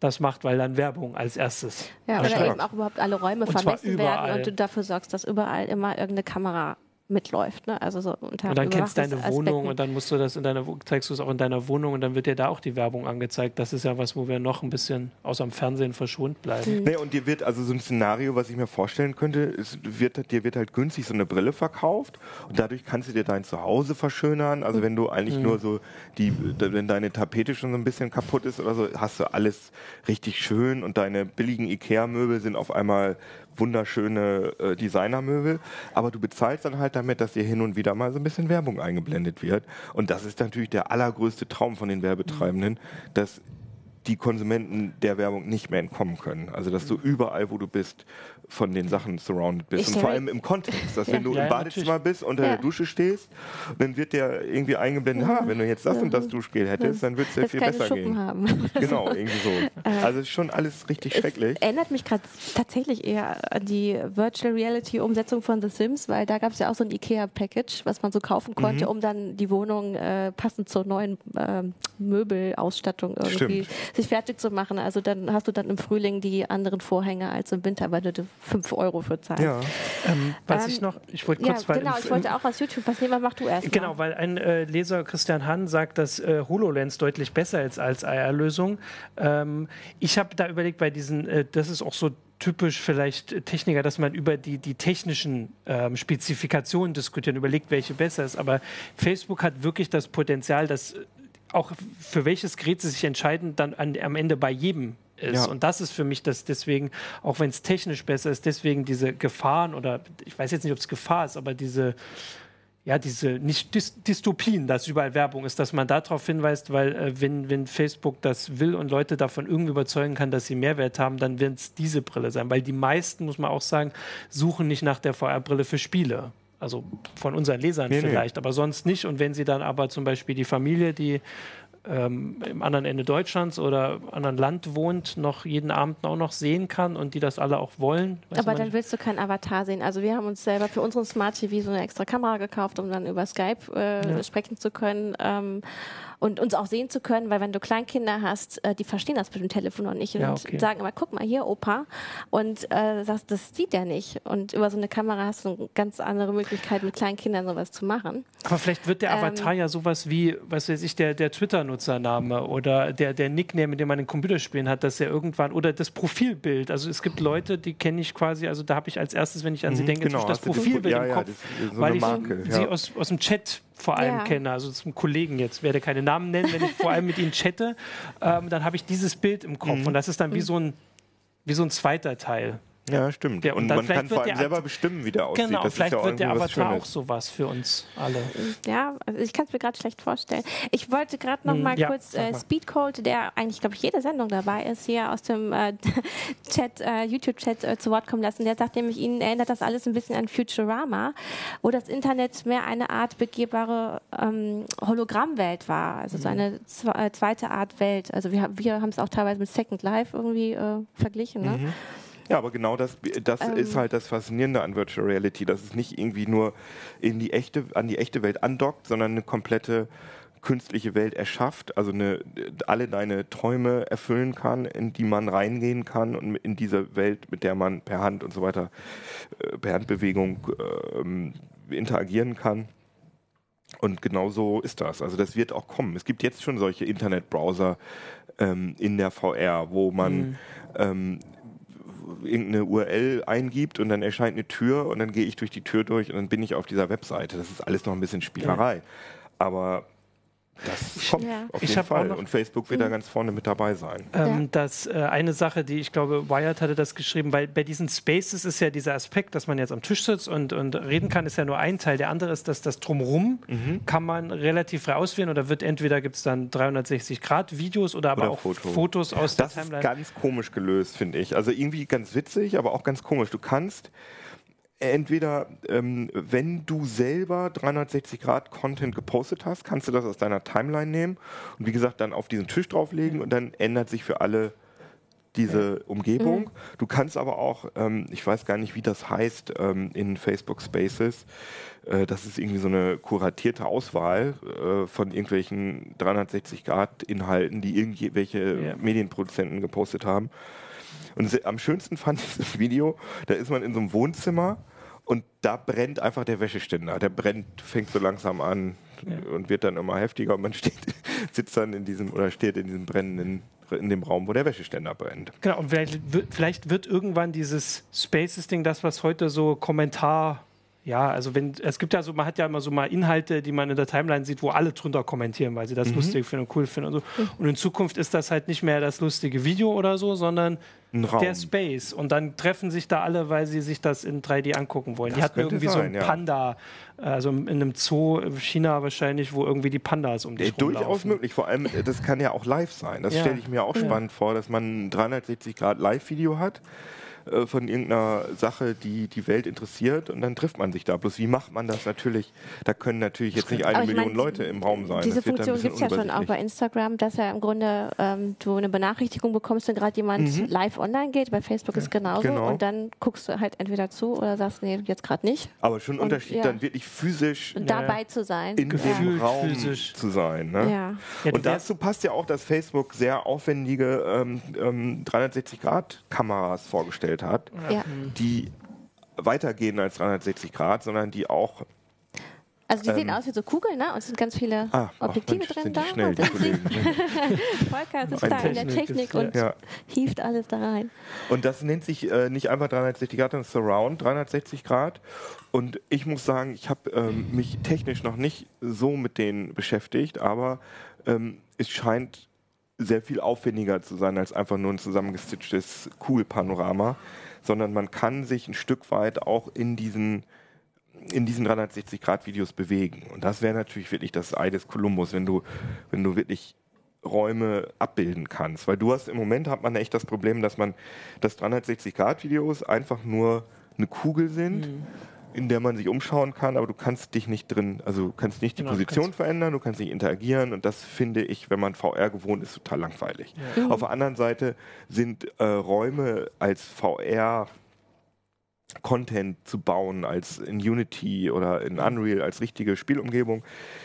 das macht, weil dann Werbung als erstes. Ja, oder eben auch überhaupt alle Räume vermessen werden und du dafür sorgst, dass überall immer irgendeine Kamera mitläuft. Ne? Also so unter und dann kennst du deine Aspekten. Wohnung und dann musst du das in deiner zeigst du es auch in deiner Wohnung und dann wird dir da auch die Werbung angezeigt. Das ist ja was, wo wir noch ein bisschen außer dem Fernsehen verschont bleiben. Mhm. Nee, und dir wird also so ein Szenario, was ich mir vorstellen könnte, ist, wird, dir wird halt günstig so eine Brille verkauft und dadurch kannst du dir dein Zuhause verschönern. Also wenn du eigentlich mhm. nur so die, wenn deine Tapete schon so ein bisschen kaputt ist oder so, hast du alles richtig schön und deine billigen Ikea-Möbel sind auf einmal wunderschöne äh, Designermöbel, aber du bezahlst dann halt damit, dass dir hin und wieder mal so ein bisschen Werbung eingeblendet wird. Und das ist natürlich der allergrößte Traum von den Werbetreibenden, dass die Konsumenten der Werbung nicht mehr entkommen können. Also dass du überall, wo du bist, von den Sachen surrounded bist. Ich und vor allem im Kontext, dass ja. wenn du ja, im Badezimmer bist, unter ja. der Dusche stehst, dann wird der irgendwie eingeblendet, ha, wenn du jetzt das und das Duschgel hättest, dann wird es sehr viel besser Schuppen gehen. Haben. Genau, irgendwie so. Äh, also ist schon alles richtig schrecklich. Erinnert mich gerade tatsächlich eher an die Virtual Reality Umsetzung von The Sims, weil da gab es ja auch so ein IKEA-Package, was man so kaufen konnte, mhm. um dann die Wohnung äh, passend zur neuen äh, Möbelausstattung irgendwie Stimmt. sich fertig zu machen. Also dann hast du dann im Frühling die anderen Vorhänge als im Winter, weil du 5 Euro für zahlst. Ja. Ähm, was ähm, ich noch, ich wollte kurz ja, Genau, ich wollte auch aus YouTube was nehmen, mach du erst. Genau, weil ein äh, Leser, Christian Hahn, sagt, dass äh, HoloLens deutlich besser ist als AR-Lösung. Ähm, ich habe da überlegt, bei diesen, äh, das ist auch so typisch vielleicht Techniker, dass man über die, die technischen ähm, Spezifikationen diskutiert, überlegt, welche besser ist. Aber Facebook hat wirklich das Potenzial, dass auch für welches Gerät sie sich entscheiden, dann an, am Ende bei jedem ist. Ja. Und das ist für mich das deswegen, auch wenn es technisch besser ist, deswegen diese Gefahren oder ich weiß jetzt nicht, ob es Gefahr ist, aber diese ja, diese nicht Dys Dystopien, dass überall Werbung ist, dass man darauf hinweist, weil äh, wenn, wenn Facebook das will und Leute davon irgendwie überzeugen kann, dass sie Mehrwert haben, dann wird es diese Brille sein. Weil die meisten, muss man auch sagen, suchen nicht nach der VR-Brille für Spiele. Also von unseren Lesern nee, vielleicht, nee. aber sonst nicht. Und wenn sie dann aber zum Beispiel die Familie, die ähm, im anderen Ende Deutschlands oder anderen Land wohnt, noch jeden Abend auch noch sehen kann und die das alle auch wollen. Aber dann willst du kein Avatar sehen. Also wir haben uns selber für unseren Smart TV so eine extra Kamera gekauft, um dann über Skype äh, ja. sprechen zu können. Ähm, und uns auch sehen zu können, weil wenn du Kleinkinder hast, äh, die verstehen das mit dem Telefon noch nicht und ja, okay. sagen immer, guck mal hier, Opa. Und äh, das, das sieht er nicht. Und über so eine Kamera hast du eine ganz andere Möglichkeit, mit kleinen Kindern sowas zu machen. Aber vielleicht wird der Avatar ähm, ja sowas wie, was weiß ich, der, der Twitter-Nutzername oder der, der Nickname, mit dem man in Computerspielen hat, dass er irgendwann, oder das Profilbild. Also es gibt Leute, die kenne ich quasi, also da habe ich als erstes, wenn ich an sie mhm, denke, genau, das Profilbild ja, im Kopf, ja, so weil ich Marke, sie aus, aus dem Chat vor allem ja. kenne, also zum Kollegen jetzt, werde keine Namen nennen, wenn ich vor allem mit ihnen chatte, ähm, dann habe ich dieses Bild im Kopf mhm. und das ist dann wie mhm. so ein, wie so ein zweiter Teil. Ja, stimmt. Ja, und, und man kann vor allem selber bestimmen, wie der aussieht. Genau, das vielleicht ja wird der Avatar auch sowas für uns alle. Ja, also ich kann es mir gerade schlecht vorstellen. Ich wollte gerade noch hm, mal ja, kurz äh, Speedcode, der eigentlich, glaube ich, jede Sendung dabei ist, hier aus dem äh, Chat, äh, YouTube-Chat äh, zu Wort kommen lassen. Der sagt nämlich, Ihnen erinnert das alles ein bisschen an Futurama, wo das Internet mehr eine Art begehbare ähm, Hologrammwelt war. Also mhm. so eine äh, zweite Art Welt. Also wir, wir haben es auch teilweise mit Second Life irgendwie äh, verglichen. Ne? Mhm. Ja, aber genau das, das ähm. ist halt das Faszinierende an Virtual Reality, dass es nicht irgendwie nur in die echte, an die echte Welt andockt, sondern eine komplette künstliche Welt erschafft, also eine, alle deine Träume erfüllen kann, in die man reingehen kann und in diese Welt, mit der man per Hand und so weiter, äh, per Handbewegung äh, interagieren kann. Und genau so ist das. Also das wird auch kommen. Es gibt jetzt schon solche Internetbrowser ähm, in der VR, wo man mhm. ähm, irgendeine URL eingibt und dann erscheint eine Tür und dann gehe ich durch die Tür durch und dann bin ich auf dieser Webseite. Das ist alles noch ein bisschen Spielerei. Ja. Aber das kommt ja. auf jeden Fall. Und Facebook wird da ganz vorne mit dabei sein. Ähm, das, äh, eine Sache, die ich glaube, Wired hatte das geschrieben, weil bei diesen Spaces ist ja dieser Aspekt, dass man jetzt am Tisch sitzt und, und reden kann, ist ja nur ein Teil. Der andere ist, dass das Drumherum mhm. kann man relativ frei auswählen oder wird entweder gibt es dann 360-Grad-Videos oder aber oder auch Foto. Fotos aus das der Timeline. Das ist ganz komisch gelöst, finde ich. Also irgendwie ganz witzig, aber auch ganz komisch. Du kannst entweder, ähm, wenn du selber 360 Grad Content gepostet hast, kannst du das aus deiner Timeline nehmen und wie gesagt dann auf diesen Tisch drauflegen und dann ändert sich für alle diese Umgebung. Mhm. Du kannst aber auch, ähm, ich weiß gar nicht, wie das heißt ähm, in Facebook Spaces, äh, das ist irgendwie so eine kuratierte Auswahl äh, von irgendwelchen 360 Grad Inhalten, die irgendwelche ja. Medienproduzenten gepostet haben. Und am schönsten fand ich das Video, da ist man in so einem Wohnzimmer und da brennt einfach der Wäscheständer. Der brennt, fängt so langsam an ja. und wird dann immer heftiger und man steht, sitzt dann in diesem oder steht in diesem brennenden in dem Raum, wo der Wäscheständer brennt. Genau, und vielleicht, vielleicht wird irgendwann dieses Spaces-Ding, das, was heute so Kommentar ja, also wenn es gibt ja so, man hat ja immer so mal Inhalte, die man in der Timeline sieht, wo alle drunter kommentieren, weil sie das mhm. lustig finden und cool finden und so. Und in Zukunft ist das halt nicht mehr das lustige Video oder so, sondern der Space. Und dann treffen sich da alle, weil sie sich das in 3D angucken wollen. Das die hatten irgendwie sein, so einen ja. Panda, also in einem Zoo in China wahrscheinlich, wo irgendwie die Pandas um dich ja, Durchaus möglich. Vor allem, das kann ja auch live sein. Das ja. stelle ich mir auch spannend vor, dass man ein 360 Grad Live-Video hat äh, von irgendeiner Sache, die die Welt interessiert und dann trifft man sich da. Bloß wie macht man das natürlich? Da können natürlich jetzt nicht eine Million mein, Leute im Raum sein. Diese Funktion gibt es ja schon auch bei Instagram, dass ja im Grunde ähm, du eine Benachrichtigung bekommst, wenn gerade jemand mhm. live online geht. Bei Facebook ist genauso. Genau. Und dann guckst du halt entweder zu oder sagst, nee, jetzt gerade nicht. Aber schon ein Unterschied, ja. dann wirklich physisch dabei zu sein. In dem Raum physisch. zu sein. Ne? Ja. Und dazu passt ja auch, dass Facebook sehr aufwendige ähm, ähm, 360-Grad-Kameras vorgestellt entwickelt hat, ja. die weitergehen als 360 Grad, sondern die auch also die ähm, sehen aus wie so Kugeln, ne? Und es sind ganz viele ah, Objektive ach, drin da. Schnell, die Volker sitzt da in der Technik und ja. hieft alles da rein. Und das nennt sich äh, nicht einfach 360 Grad, sondern Surround 360 Grad. Und ich muss sagen, ich habe ähm, mich technisch noch nicht so mit denen beschäftigt, aber ähm, es scheint sehr viel aufwendiger zu sein als einfach nur ein zusammengestitchtes Cool-Panorama, sondern man kann sich ein Stück weit auch in diesen in diesen 360-Grad-Videos bewegen. Und das wäre natürlich wirklich das Ei des Kolumbus, wenn du, wenn du wirklich Räume abbilden kannst. Weil du hast im Moment hat man echt das Problem, dass man, dass 360-Grad-Videos einfach nur eine Kugel sind. Mhm in der man sich umschauen kann, aber du kannst dich nicht drin, also du kannst nicht die genau, Position verändern, du kannst nicht interagieren und das finde ich, wenn man VR gewohnt ist, total langweilig. Ja. Mhm. Auf der anderen Seite sind äh, Räume als VR Content zu bauen als in Unity oder in Unreal als richtige Spielumgebung,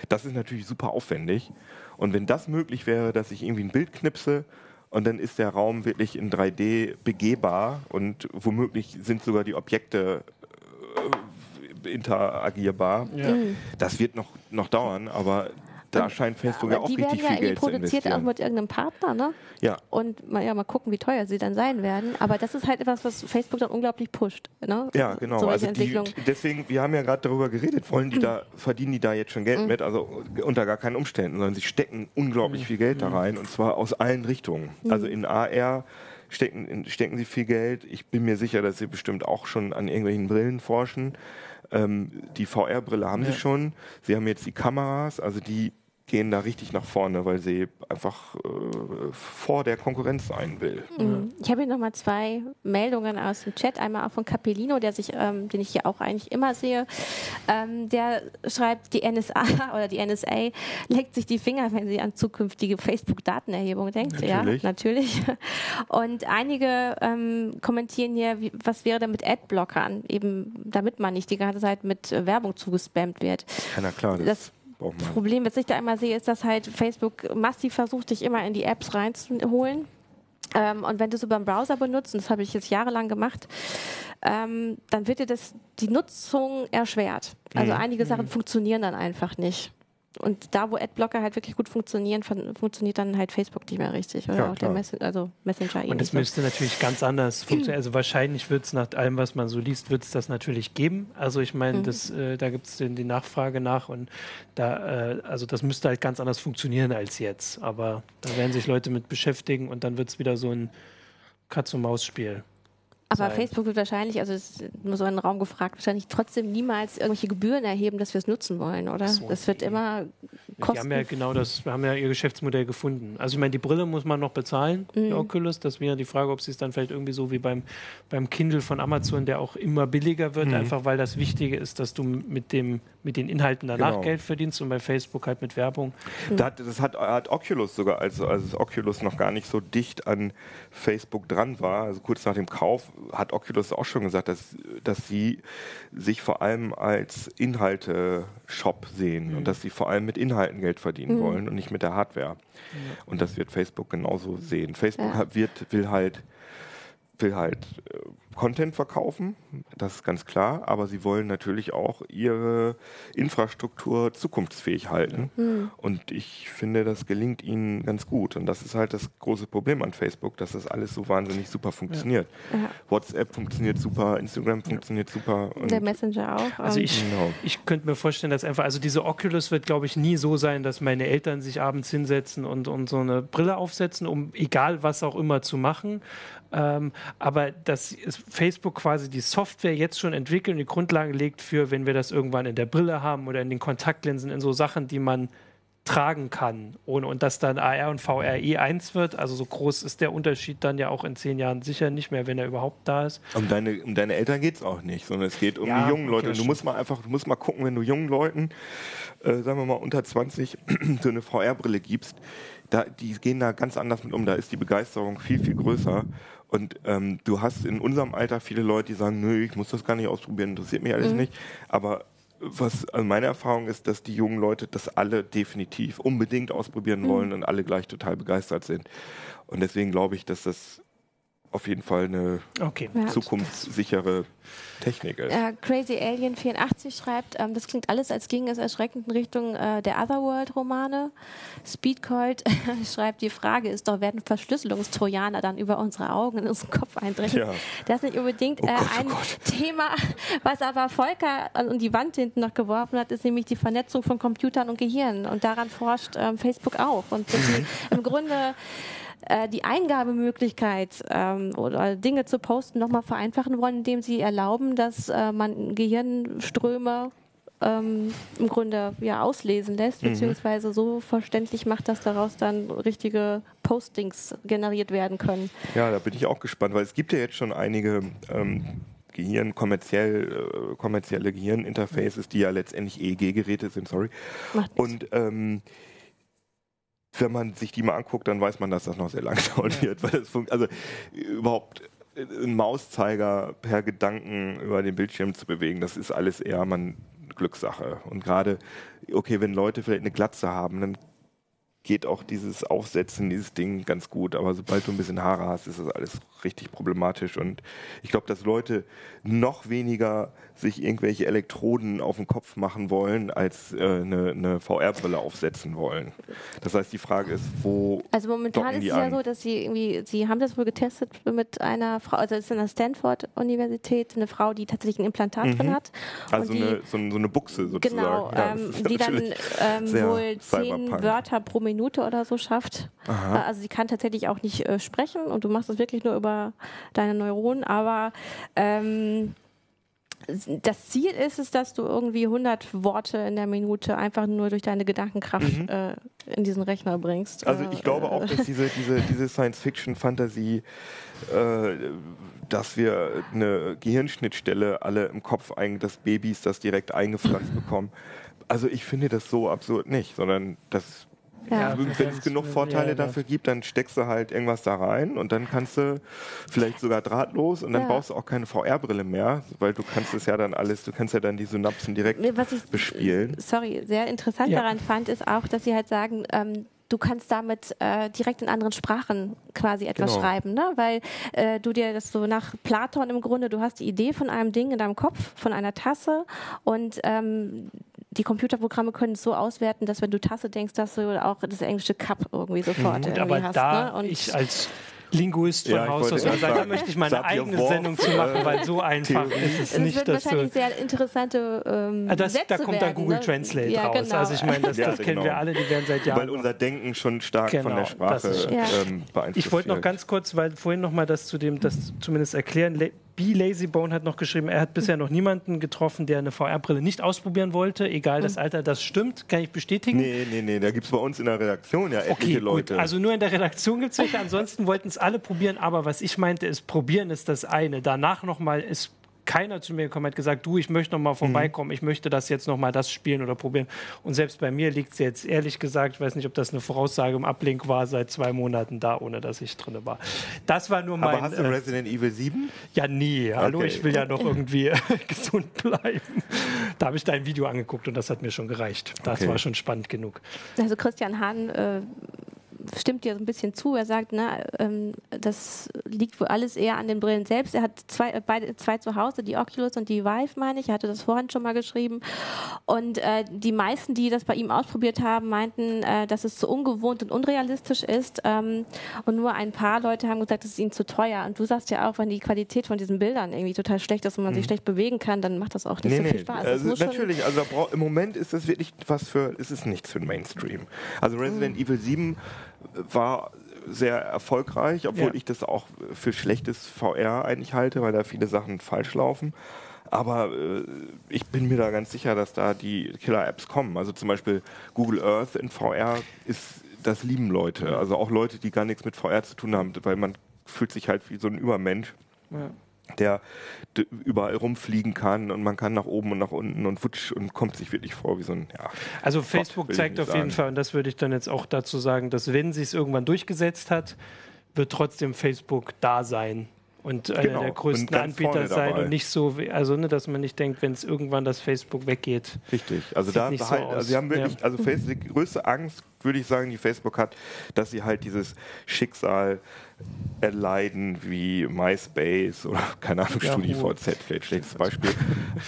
das ist natürlich super aufwendig. Und wenn das möglich wäre, dass ich irgendwie ein Bild knipse und dann ist der Raum wirklich in 3D begehbar und womöglich sind sogar die Objekte interagierbar. Ja. Das wird noch, noch dauern, aber da scheint Facebook ja auch richtig viel Geld zu investieren. Die werden ja produziert auch mit irgendeinem Partner, ne? Ja. Und mal, ja, mal gucken, wie teuer sie dann sein werden. Aber das ist halt etwas, was Facebook dann unglaublich pusht, ne? Ja, genau. So also die, deswegen, wir haben ja gerade darüber geredet, wollen die da, verdienen die da jetzt schon Geld mhm. mit? Also unter gar keinen Umständen, sondern sie stecken unglaublich mhm. viel Geld da rein und zwar aus allen Richtungen. Mhm. Also in AR stecken, stecken sie viel Geld. Ich bin mir sicher, dass sie bestimmt auch schon an irgendwelchen Brillen forschen. Ähm, die VR-Brille haben ja. sie schon. Sie haben jetzt die Kameras, also die gehen da richtig nach vorne, weil sie einfach äh, vor der Konkurrenz sein will. Mhm. Ich habe hier nochmal zwei Meldungen aus dem Chat. Einmal auch von Capellino, der sich, ähm, den ich hier auch eigentlich immer sehe. Ähm, der schreibt, die NSA oder die NSA leckt sich die Finger, wenn sie an zukünftige Facebook-Datenerhebung denkt. Natürlich. Ja, natürlich. Und einige ähm, kommentieren hier, wie, was wäre denn mit Adblockern, eben damit man nicht die ganze Zeit mit Werbung zugespammt wird. Ja, na klar. Das, das Problem, was ich da immer sehe, ist, dass halt Facebook massiv versucht, dich immer in die Apps reinzuholen. Ähm, und wenn du es über einen Browser benutzt, und das habe ich jetzt jahrelang gemacht, ähm, dann wird dir das die Nutzung erschwert. Also mhm. einige Sachen mhm. funktionieren dann einfach nicht. Und da, wo Adblocker halt wirklich gut funktionieren, funktioniert dann halt Facebook nicht mehr richtig. Oder ja, auch klar. der Mess also Messenger. Und das müsste natürlich ganz anders funktionieren. Also wahrscheinlich wird es nach allem, was man so liest, wird es das natürlich geben. Also ich meine, mhm. äh, da gibt es die Nachfrage nach und da, äh, also das müsste halt ganz anders funktionieren als jetzt. Aber da werden sich Leute mit beschäftigen und dann wird es wieder so ein Katz-und-Maus-Spiel. Aber sein. Facebook wird wahrscheinlich, also es ist nur so ein Raum gefragt, wahrscheinlich trotzdem niemals irgendwelche Gebühren erheben, dass wir es nutzen wollen, oder? So, das wird immer kosten. Wir haben ja genau das, wir haben ja ihr Geschäftsmodell gefunden. Also ich meine, die Brille muss man noch bezahlen, mhm. die Oculus. Das wäre die Frage, ob sie es dann vielleicht irgendwie so wie beim, beim Kindle von Amazon, der auch immer billiger wird, mhm. einfach weil das Wichtige ist, dass du mit, dem, mit den Inhalten danach genau. Geld verdienst und bei Facebook halt mit Werbung. Mhm. Das, das hat, hat, Oculus sogar, als, als Oculus noch gar nicht so dicht an Facebook dran war, also kurz nach dem Kauf, hat Oculus auch schon gesagt, dass, dass sie sich vor allem als Inhalte-Shop sehen mhm. und dass sie vor allem mit Inhalten Geld verdienen mhm. wollen und nicht mit der Hardware. Und das wird Facebook genauso sehen. Facebook ja. wird, will halt will halt äh, Content verkaufen, das ist ganz klar, aber sie wollen natürlich auch ihre Infrastruktur zukunftsfähig halten. Mhm. Und ich finde, das gelingt ihnen ganz gut. Und das ist halt das große Problem an Facebook, dass das alles so wahnsinnig super funktioniert. Ja. WhatsApp funktioniert super, Instagram funktioniert super. Der Messenger auch. Also ich, genau. ich könnte mir vorstellen, dass einfach, also diese Oculus wird, glaube ich, nie so sein, dass meine Eltern sich abends hinsetzen und, und so eine Brille aufsetzen, um egal was auch immer zu machen. Ähm, aber dass Facebook quasi die Software jetzt schon entwickelt und die Grundlagen legt für, wenn wir das irgendwann in der Brille haben oder in den Kontaktlinsen, in so Sachen, die man tragen kann. Ohne, und dass dann AR und VR eh eins wird. Also so groß ist der Unterschied dann ja auch in zehn Jahren sicher nicht mehr, wenn er überhaupt da ist. Um deine, um deine Eltern geht es auch nicht, sondern es geht um ja, die jungen Leute. Okay, du musst mal einfach, du musst mal gucken, wenn du jungen Leuten, äh, sagen wir mal unter 20, so eine VR-Brille gibst, da, die gehen da ganz anders mit um. Da ist die Begeisterung viel, viel größer. Und ähm, du hast in unserem Alter viele Leute, die sagen, nö, ich muss das gar nicht ausprobieren, interessiert mich alles mhm. nicht. Aber was also meine Erfahrung ist, dass die jungen Leute das alle definitiv unbedingt ausprobieren mhm. wollen und alle gleich total begeistert sind. Und deswegen glaube ich, dass das auf jeden Fall eine okay. zukunftssichere Technik ist. Äh, Crazy Alien 84 schreibt, ähm, das klingt alles, als ging es erschreckend in Richtung äh, der Otherworld-Romane. Speedcold schreibt, die Frage ist doch, werden Verschlüsselungstrojaner dann über unsere Augen in unseren Kopf eindringen? Ja. Das ist nicht unbedingt oh äh, oh ein oh Thema, was aber Volker an die Wand hinten noch geworfen hat, ist nämlich die Vernetzung von Computern und Gehirn. Und daran forscht ähm, Facebook auch. Und mhm. im Grunde äh, die Eingabemöglichkeit ähm, oder Dinge zu posten nochmal vereinfachen wollen, indem sie erlauben, dass äh, man Gehirnströme ähm, im Grunde ja auslesen lässt, mhm. beziehungsweise so verständlich macht, dass daraus dann richtige Postings generiert werden können. Ja, da bin ich auch gespannt, weil es gibt ja jetzt schon einige ähm, Gehirn, kommerziell, äh, kommerzielle Gehirninterfaces, die ja letztendlich EEG-Geräte sind, sorry. Und ähm, wenn man sich die mal anguckt, dann weiß man, dass das noch sehr lang dauern ja. wird, weil das also überhaupt einen Mauszeiger per Gedanken über den Bildschirm zu bewegen, das ist alles eher man Glückssache. Und gerade, okay, wenn Leute vielleicht eine Glatze haben, dann geht auch dieses Aufsetzen, dieses Ding ganz gut. Aber sobald du ein bisschen Haare hast, ist das alles richtig problematisch. Und ich glaube, dass Leute noch weniger sich irgendwelche Elektroden auf den Kopf machen wollen, als äh, eine, eine VR-Brille aufsetzen wollen. Das heißt, die Frage ist, wo. Also momentan ist es ja so, dass sie irgendwie, sie haben das wohl getestet mit einer Frau, also es ist in der Stanford-Universität, eine Frau, die tatsächlich ein Implantat mhm. drin hat. Also die, eine, so, eine Buchse sozusagen. Genau, ja, ähm, die dann ähm, wohl zehn Wörter pro Minute oder so schafft. Aha. Also sie kann tatsächlich auch nicht äh, sprechen und du machst es wirklich nur über deine Neuronen, aber ähm, das Ziel ist es, dass du irgendwie 100 Worte in der Minute einfach nur durch deine Gedankenkraft mhm. äh, in diesen Rechner bringst. Also ich glaube auch, dass diese, diese, diese Science-Fiction-Fantasie, äh, dass wir eine Gehirnschnittstelle alle im Kopf eigentlich des Babys das direkt eingepflanzt bekommen, also ich finde das so absurd nicht, sondern das ja. Wenn es genug Vorteile ja, dafür gibt, dann steckst du halt irgendwas da rein und dann kannst du vielleicht sogar drahtlos und dann ja. brauchst du auch keine VR-Brille mehr, weil du kannst es ja dann alles, du kannst ja dann die Synapsen direkt Was ich, bespielen. Sorry, sehr interessant daran fand, ist auch, dass sie halt sagen, ähm, du kannst damit äh, direkt in anderen Sprachen quasi etwas genau. schreiben, ne? weil äh, du dir das so nach Platon im Grunde, du hast die Idee von einem Ding in deinem Kopf, von einer Tasse und ähm, die Computerprogramme können es so auswerten, dass wenn du Tasse denkst, dass du auch das englische Cup irgendwie sofort mhm. irgendwie aber hast. Da ne? Ich als Linguist von ja, Haus aus. Also da möchte ich meine eigene Sendung zu machen, weil so einfach ist es, nicht. Es wird wahrscheinlich sehr interessante ähm, ah, das, Sätze Da kommt dann Google ne? Translate ja, raus. Genau. Also ich meine, das, das kennen genau. wir alle, die werden seit Jahren. Weil unser Denken schon stark genau, von der Sprache ähm, beeinflusst Ich wollte noch ganz kurz, weil vorhin noch mal das zu dem, das zumindest erklären, B. Lazybone hat noch geschrieben, er hat bisher noch niemanden getroffen, der eine VR-Brille nicht ausprobieren wollte, egal das hm. Alter. Das stimmt, kann ich bestätigen. Nee, nee, nee, da gibt es bei uns in der Redaktion ja etliche okay, Leute. Gut. Also nur in der Redaktion gibt es welche, ansonsten wollten es alle probieren, aber was ich meinte, ist, probieren ist das eine. Danach nochmal ist keiner zu mir gekommen, hat gesagt, du, ich möchte noch mal mhm. vorbeikommen, ich möchte das jetzt noch mal das spielen oder probieren. Und selbst bei mir liegt es jetzt ehrlich gesagt, ich weiß nicht, ob das eine Voraussage im Ablink war, seit zwei Monaten da, ohne dass ich drin war. Das war nur mein... Aber hast du äh, Resident Evil 7? Ja, nie. Hallo, okay. ich will ja noch irgendwie gesund bleiben. Da habe ich dein Video angeguckt und das hat mir schon gereicht. Das okay. war schon spannend genug. Also Christian Hahn äh, stimmt dir so ein bisschen zu. Er sagt, na, ähm, das liegt wohl alles eher an den Brillen selbst. Er hat zwei, äh, beide, zwei zu Hause, die Oculus und die Vive, meine ich. Er hatte das vorhin schon mal geschrieben. Und äh, die meisten, die das bei ihm ausprobiert haben, meinten, äh, dass es zu ungewohnt und unrealistisch ist. Ähm, und nur ein paar Leute haben gesagt, es ist ihnen zu teuer. Und du sagst ja auch, wenn die Qualität von diesen Bildern irgendwie total schlecht ist und man mhm. sich schlecht bewegen kann, dann macht das auch nicht nee, so viel Spaß. Also natürlich, also im Moment ist das wirklich was für, ist es nichts für den Mainstream. Also Resident mhm. Evil 7 war sehr erfolgreich, obwohl ja. ich das auch für schlechtes VR eigentlich halte, weil da viele Sachen falsch laufen. Aber äh, ich bin mir da ganz sicher, dass da die Killer-Apps kommen. Also zum Beispiel Google Earth in VR ist, das lieben Leute. Also auch Leute, die gar nichts mit VR zu tun haben, weil man fühlt sich halt wie so ein Übermensch. Ja der überall rumfliegen kann und man kann nach oben und nach unten und wutsch und kommt sich wirklich vor wie so ein. Ja, also Facebook Gott, zeigt auf sagen. jeden Fall, und das würde ich dann jetzt auch dazu sagen, dass wenn sie es irgendwann durchgesetzt hat, wird trotzdem Facebook da sein und einer genau. der größten Anbieter sein und nicht so, also ne, dass man nicht denkt, wenn es irgendwann das Facebook weggeht. Richtig, also da halt, so also sie haben wirklich, ja. also Facebook, die größte Angst, würde ich sagen, die Facebook hat, dass sie halt dieses Schicksal erleiden wie MySpace oder keine Ahnung, ja, StudiVZ, vielleicht schlechtes Beispiel.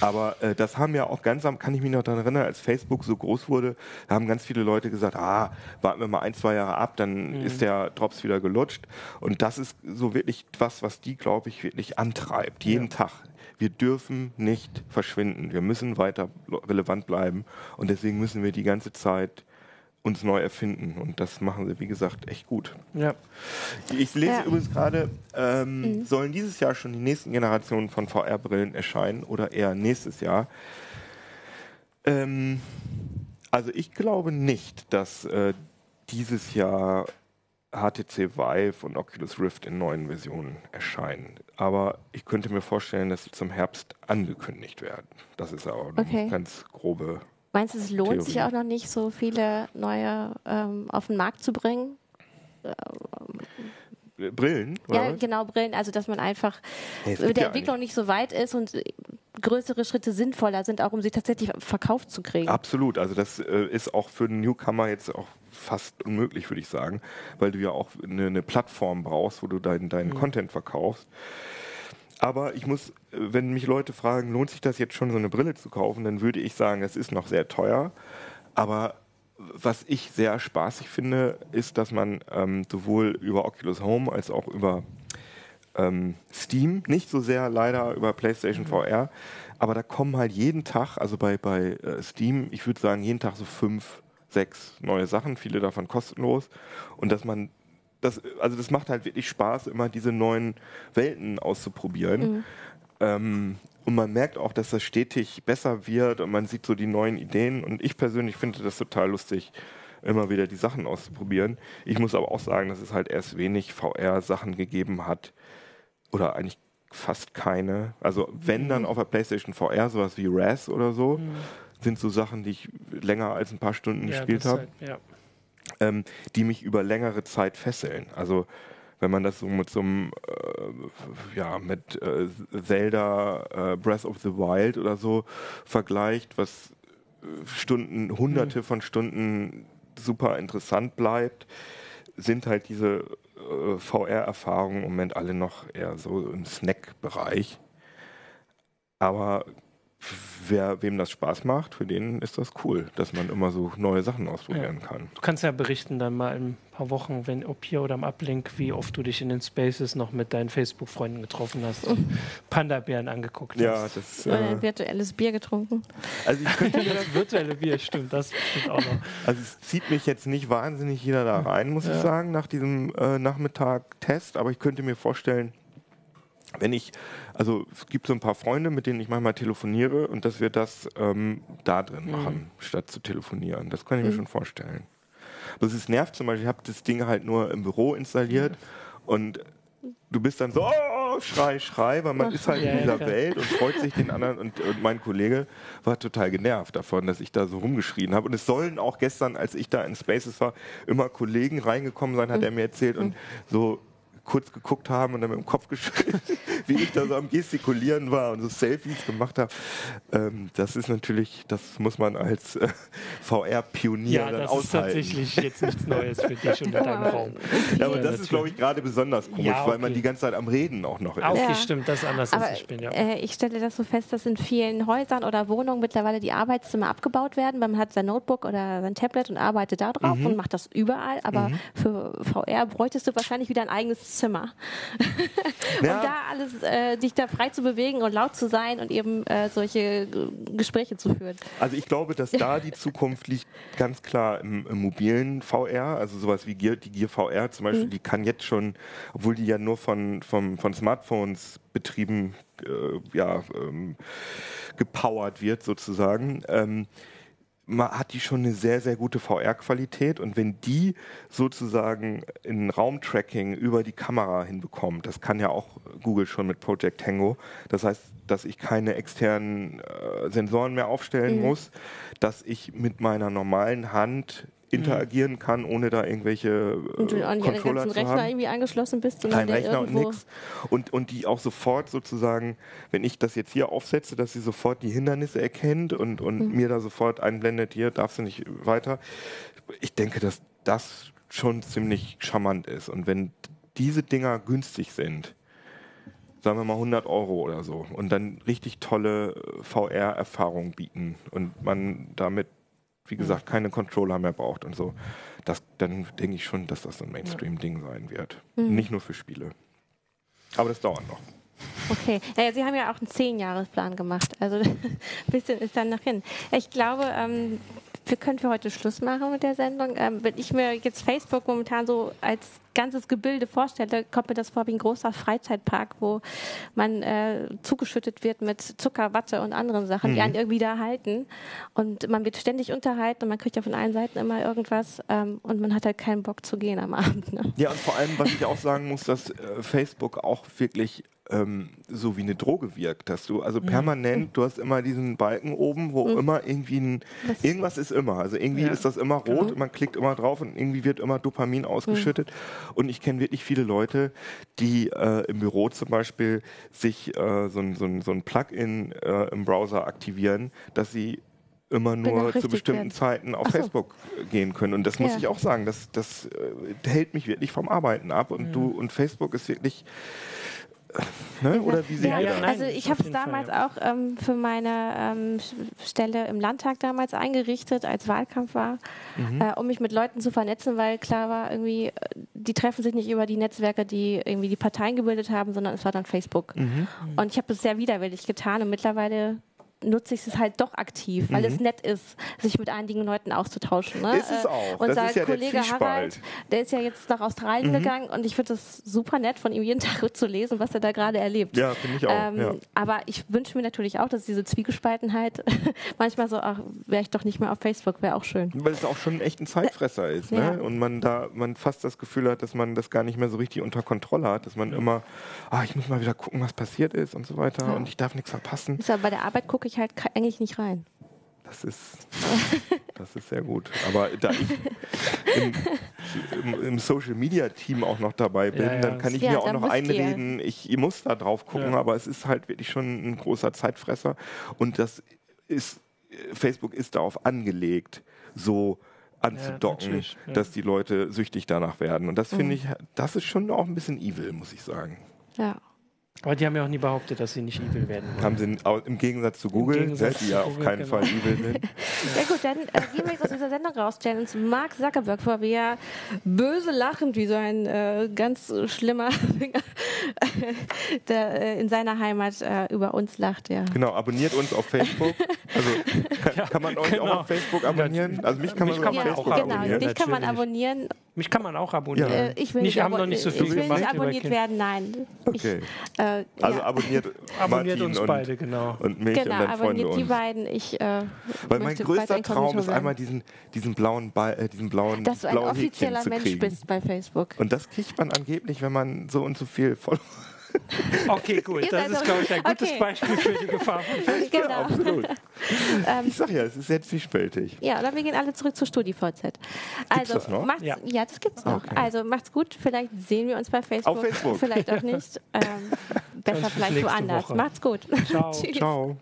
Aber äh, das haben ja auch ganz am, kann ich mich noch daran erinnern, als Facebook so groß wurde, haben ganz viele Leute gesagt, ah, warten wir mal ein, zwei Jahre ab, dann mhm. ist der Drops wieder gelutscht. Und das ist so wirklich was, was die, glaube ich, wirklich antreibt, jeden ja. Tag. Wir dürfen nicht verschwinden. Wir müssen weiter relevant bleiben. Und deswegen müssen wir die ganze Zeit uns neu erfinden. Und das machen sie, wie gesagt, echt gut. Ja. Ich lese ja. übrigens gerade, ähm, mhm. sollen dieses Jahr schon die nächsten Generationen von VR-Brillen erscheinen oder eher nächstes Jahr? Ähm, also ich glaube nicht, dass äh, dieses Jahr HTC Vive und Oculus Rift in neuen Versionen erscheinen. Aber ich könnte mir vorstellen, dass sie zum Herbst angekündigt werden. Das ist auch okay. eine ganz grobe. Meinst du, es lohnt Theorie. sich auch noch nicht, so viele neue ähm, auf den Markt zu bringen? Brillen? ja, was? genau, Brillen. Also, dass man einfach hey, mit der ja Entwicklung nicht so weit ist und größere Schritte sinnvoller sind, auch um sie tatsächlich verkauft zu kriegen. Absolut. Also, das äh, ist auch für einen Newcomer jetzt auch fast unmöglich, würde ich sagen, weil du ja auch eine, eine Plattform brauchst, wo du deinen dein mhm. Content verkaufst. Aber ich muss, wenn mich Leute fragen, lohnt sich das jetzt schon, so eine Brille zu kaufen, dann würde ich sagen, es ist noch sehr teuer. Aber was ich sehr spaßig finde, ist, dass man ähm, sowohl über Oculus Home als auch über ähm, Steam, nicht so sehr leider über PlayStation mhm. VR, aber da kommen halt jeden Tag, also bei, bei äh, Steam, ich würde sagen, jeden Tag so fünf sechs neue Sachen, viele davon kostenlos. Und dass man das, also das macht halt wirklich Spaß, immer diese neuen Welten auszuprobieren. Mhm. Ähm, und man merkt auch, dass das stetig besser wird und man sieht so die neuen Ideen. Und ich persönlich finde das total lustig, immer wieder die Sachen auszuprobieren. Ich muss aber auch sagen, dass es halt erst wenig VR-Sachen gegeben hat. Oder eigentlich fast keine. Also wenn dann mhm. auf der PlayStation VR sowas wie Raz oder so. Mhm sind so Sachen, die ich länger als ein paar Stunden ja, gespielt habe, halt, ja. Ähm, die mich über längere Zeit fesseln. Also wenn man das so mit so einem, äh, ja, mit äh, Zelda äh, Breath of the Wild oder so vergleicht, was äh, Stunden, hunderte mhm. von Stunden super interessant bleibt, sind halt diese äh, VR-Erfahrungen im Moment alle noch eher so im Snack-Bereich. Aber wer, wem das Spaß macht, für den ist das cool, dass man immer so neue Sachen ausprobieren ja. kann. Du kannst ja berichten dann mal in ein paar Wochen, wenn ob hier oder am Ablink, wie oft du dich in den Spaces noch mit deinen Facebook-Freunden getroffen hast und Panda-Bären angeguckt ja, hast. Das, äh, ein virtuelles Bier getrunken. Also ich könnte mir das virtuelle Bier, stimmt, das stimmt auch noch. Also es zieht mich jetzt nicht wahnsinnig jeder da rein, muss ja. ich sagen, nach diesem äh, Nachmittag-Test, aber ich könnte mir vorstellen, wenn ich, also es gibt so ein paar Freunde, mit denen ich manchmal telefoniere und dass wir das ähm, da drin mhm. machen, statt zu telefonieren. Das kann ich mhm. mir schon vorstellen. Aber es nervt zum Beispiel, ich habe das Ding halt nur im Büro installiert mhm. und du bist dann so, oh, schrei, schrei, weil man ist halt in dieser Welt und freut sich den anderen. Und, und, mein Kollege war total genervt davon, dass ich da so rumgeschrien habe. Und es sollen auch gestern, als ich da in Spaces war, immer Kollegen reingekommen sein, hat mhm. er mir erzählt. Und so kurz geguckt haben und dann mit dem Kopf geschüttelt, wie ich da so am Gestikulieren war und so Selfies gemacht habe. Ähm, das ist natürlich, das muss man als äh, VR-Pionier ja, dann das aushalten. ist tatsächlich jetzt nichts Neues für dich und deinen Raum. Ja, aber das ist, glaube ich, gerade besonders komisch, ja, okay. weil man die ganze Zeit am Reden auch noch ist. Okay, ja. stimmt, das ist anders aber, als ich bin, ja. Äh, ich stelle das so fest, dass in vielen Häusern oder Wohnungen mittlerweile die Arbeitszimmer abgebaut werden. Man hat sein Notebook oder sein Tablet und arbeitet da drauf mhm. und macht das überall. Aber mhm. für VR bräuchtest du wahrscheinlich wieder ein eigenes Zimmer. Ja. und da alles, äh, dich da frei zu bewegen und laut zu sein und eben äh, solche Gespräche zu führen. Also ich glaube, dass da die Zukunft liegt ganz klar im, im mobilen VR, also sowas wie Gear, die Gear VR zum Beispiel, mhm. die kann jetzt schon, obwohl die ja nur von, von, von Smartphones betrieben, äh, ja, ähm, gepowert wird sozusagen, ähm, hat die schon eine sehr, sehr gute VR-Qualität und wenn die sozusagen in Raumtracking über die Kamera hinbekommt, das kann ja auch Google schon mit Project Tango, das heißt, dass ich keine externen äh, Sensoren mehr aufstellen mhm. muss, dass ich mit meiner normalen Hand interagieren kann, ohne da irgendwelche äh, und du an Controller den zu Rechner haben. irgendwie angeschlossen bist. Und Kein Rechner und nichts. Und, und die auch sofort sozusagen, wenn ich das jetzt hier aufsetze, dass sie sofort die Hindernisse erkennt und, und mhm. mir da sofort einblendet, hier darfst du nicht weiter. Ich denke, dass das schon ziemlich charmant ist. Und wenn diese Dinger günstig sind, sagen wir mal 100 Euro oder so, und dann richtig tolle VR-Erfahrungen bieten und man damit wie gesagt, keine Controller mehr braucht und so, das, dann denke ich schon, dass das ein Mainstream-Ding sein wird. Mhm. Nicht nur für Spiele. Aber das dauert noch. Okay, naja, Sie haben ja auch einen Zehnjahresplan gemacht, also ein bisschen ist dann noch hin. Ich glaube, ähm, wir können für heute Schluss machen mit der Sendung. Ähm, wenn ich mir jetzt Facebook momentan so als ganzes Gebilde vorstelle, kommt mir das vor wie ein großer Freizeitpark, wo man äh, zugeschüttet wird mit Zucker, Watte und anderen Sachen, mhm. die einen irgendwie da halten. Und man wird ständig unterhalten und man kriegt ja von allen Seiten immer irgendwas ähm, und man hat halt keinen Bock zu gehen am Abend. Ne? Ja, und vor allem, was ich auch sagen muss, dass äh, Facebook auch wirklich ähm, so wie eine Droge wirkt, dass du also permanent, du hast immer diesen Balken oben, wo mhm. immer irgendwie ein, irgendwas ist immer, also irgendwie ja. ist das immer rot, genau. man klickt immer drauf und irgendwie wird immer Dopamin ausgeschüttet mhm. und ich kenne wirklich viele Leute, die äh, im Büro zum Beispiel sich äh, so ein, so ein, so ein Plugin äh, im Browser aktivieren, dass sie immer nur zu bestimmten werden. Zeiten auf so. Facebook gehen können. Und das muss ja. ich auch sagen, das, das äh, hält mich wirklich vom Arbeiten ab. Und mhm. du und Facebook ist wirklich Ne? Oder wie Sie ja, ja, Also ich habe es damals Fall, ja. auch ähm, für meine ähm, Stelle im Landtag damals eingerichtet, als Wahlkampf war, mhm. äh, um mich mit Leuten zu vernetzen, weil klar war irgendwie, äh, die treffen sich nicht über die Netzwerke, die irgendwie die Parteien gebildet haben, sondern es war dann Facebook. Mhm. Und ich habe es sehr widerwillig getan und mittlerweile nutze ich es halt doch aktiv, weil mhm. es nett ist, sich mit einigen Leuten auszutauschen. Ne? Ist es äh, auch. Unser das ist ja Kollege der Harald, der ist ja jetzt nach Australien mhm. gegangen und ich finde es super nett, von ihm jeden Tag zu lesen, was er da gerade erlebt. Ja, finde ich auch. Ähm, ja. Aber ich wünsche mir natürlich auch, dass diese Zwiegespaltenheit manchmal so, ach, wäre ich doch nicht mehr auf Facebook, wäre auch schön. Weil es auch schon echt ein Zeitfresser ist, ne? Ja. Und man da, man fast das Gefühl hat, dass man das gar nicht mehr so richtig unter Kontrolle hat, dass man ja. immer, ah, ich muss mal wieder gucken, was passiert ist und so weiter und ich darf nichts verpassen. Ist ja bei der Arbeit gucke ich halt eigentlich nicht rein. Das ist, das ist sehr gut. Aber da ich im, im, im Social Media Team auch noch dabei bin, ja, ja. dann kann ich ja, mir auch noch einreden, ich, ich, muss da drauf gucken, aber es ist halt wirklich schon ein großer Zeitfresser. Und das ist, Facebook ist darauf angelegt, so anzudocken, dass die Leute süchtig danach werden. Und das finde mhm. ich, das ist schon auch ein bisschen evil, muss ich sagen. Ja. Aber die haben ja auch nie behauptet, dass sie nicht evil werden wollen. Haben sie im Gegensatz zu Google, Gegensatz die ja auf keinen genau. Fall evil sind. Ja gut, dann äh, gehen wir jetzt aus dieser Sendung rausstellen uns Mark Zuckerberg vor, wie er böse lachend wie so ein äh, ganz schlimmer Finger der, äh, in seiner Heimat äh, über uns lacht. Ja. Genau, abonniert uns auf Facebook. Also kann, ja, kann man euch genau. auch auf Facebook abonnieren? Also mich kann man, mich kann man auch abonnieren. Genau, dich kann man abonnieren. Mich kann man auch abonnieren. Ja. Äh, ich will nicht, haben noch nicht so viel ich will gemacht, nicht abonniert werden, nein. Okay. Ich, äh, also ja. abonniert, abonniert uns beide, genau. Und mich genau, und dann abonniert die beiden. Ich, äh, Weil mein größter Traum ist einmal diesen, diesen blauen Ball, äh, diesen blauen Dass du ein offizieller Mensch bist bei Facebook. Und das kriegt man angeblich, wenn man so und so viel Follower Okay, gut. Das ist, glaube ich, ein gutes okay. Beispiel für die Gefahr von Facebook. Genau. Ja, absolut. Ähm, ich sag ja, es ist sehr zwiespältig. Ja, oder wir gehen alle zurück zur StudiVZ. Also, das noch? Macht's, ja. ja, das gibt's noch. Okay. Also macht's gut. Vielleicht sehen wir uns bei Facebook. Auf Facebook. Vielleicht auch nicht. Ähm, besser vielleicht woanders. Woche. Macht's gut. Ciao. Ciao.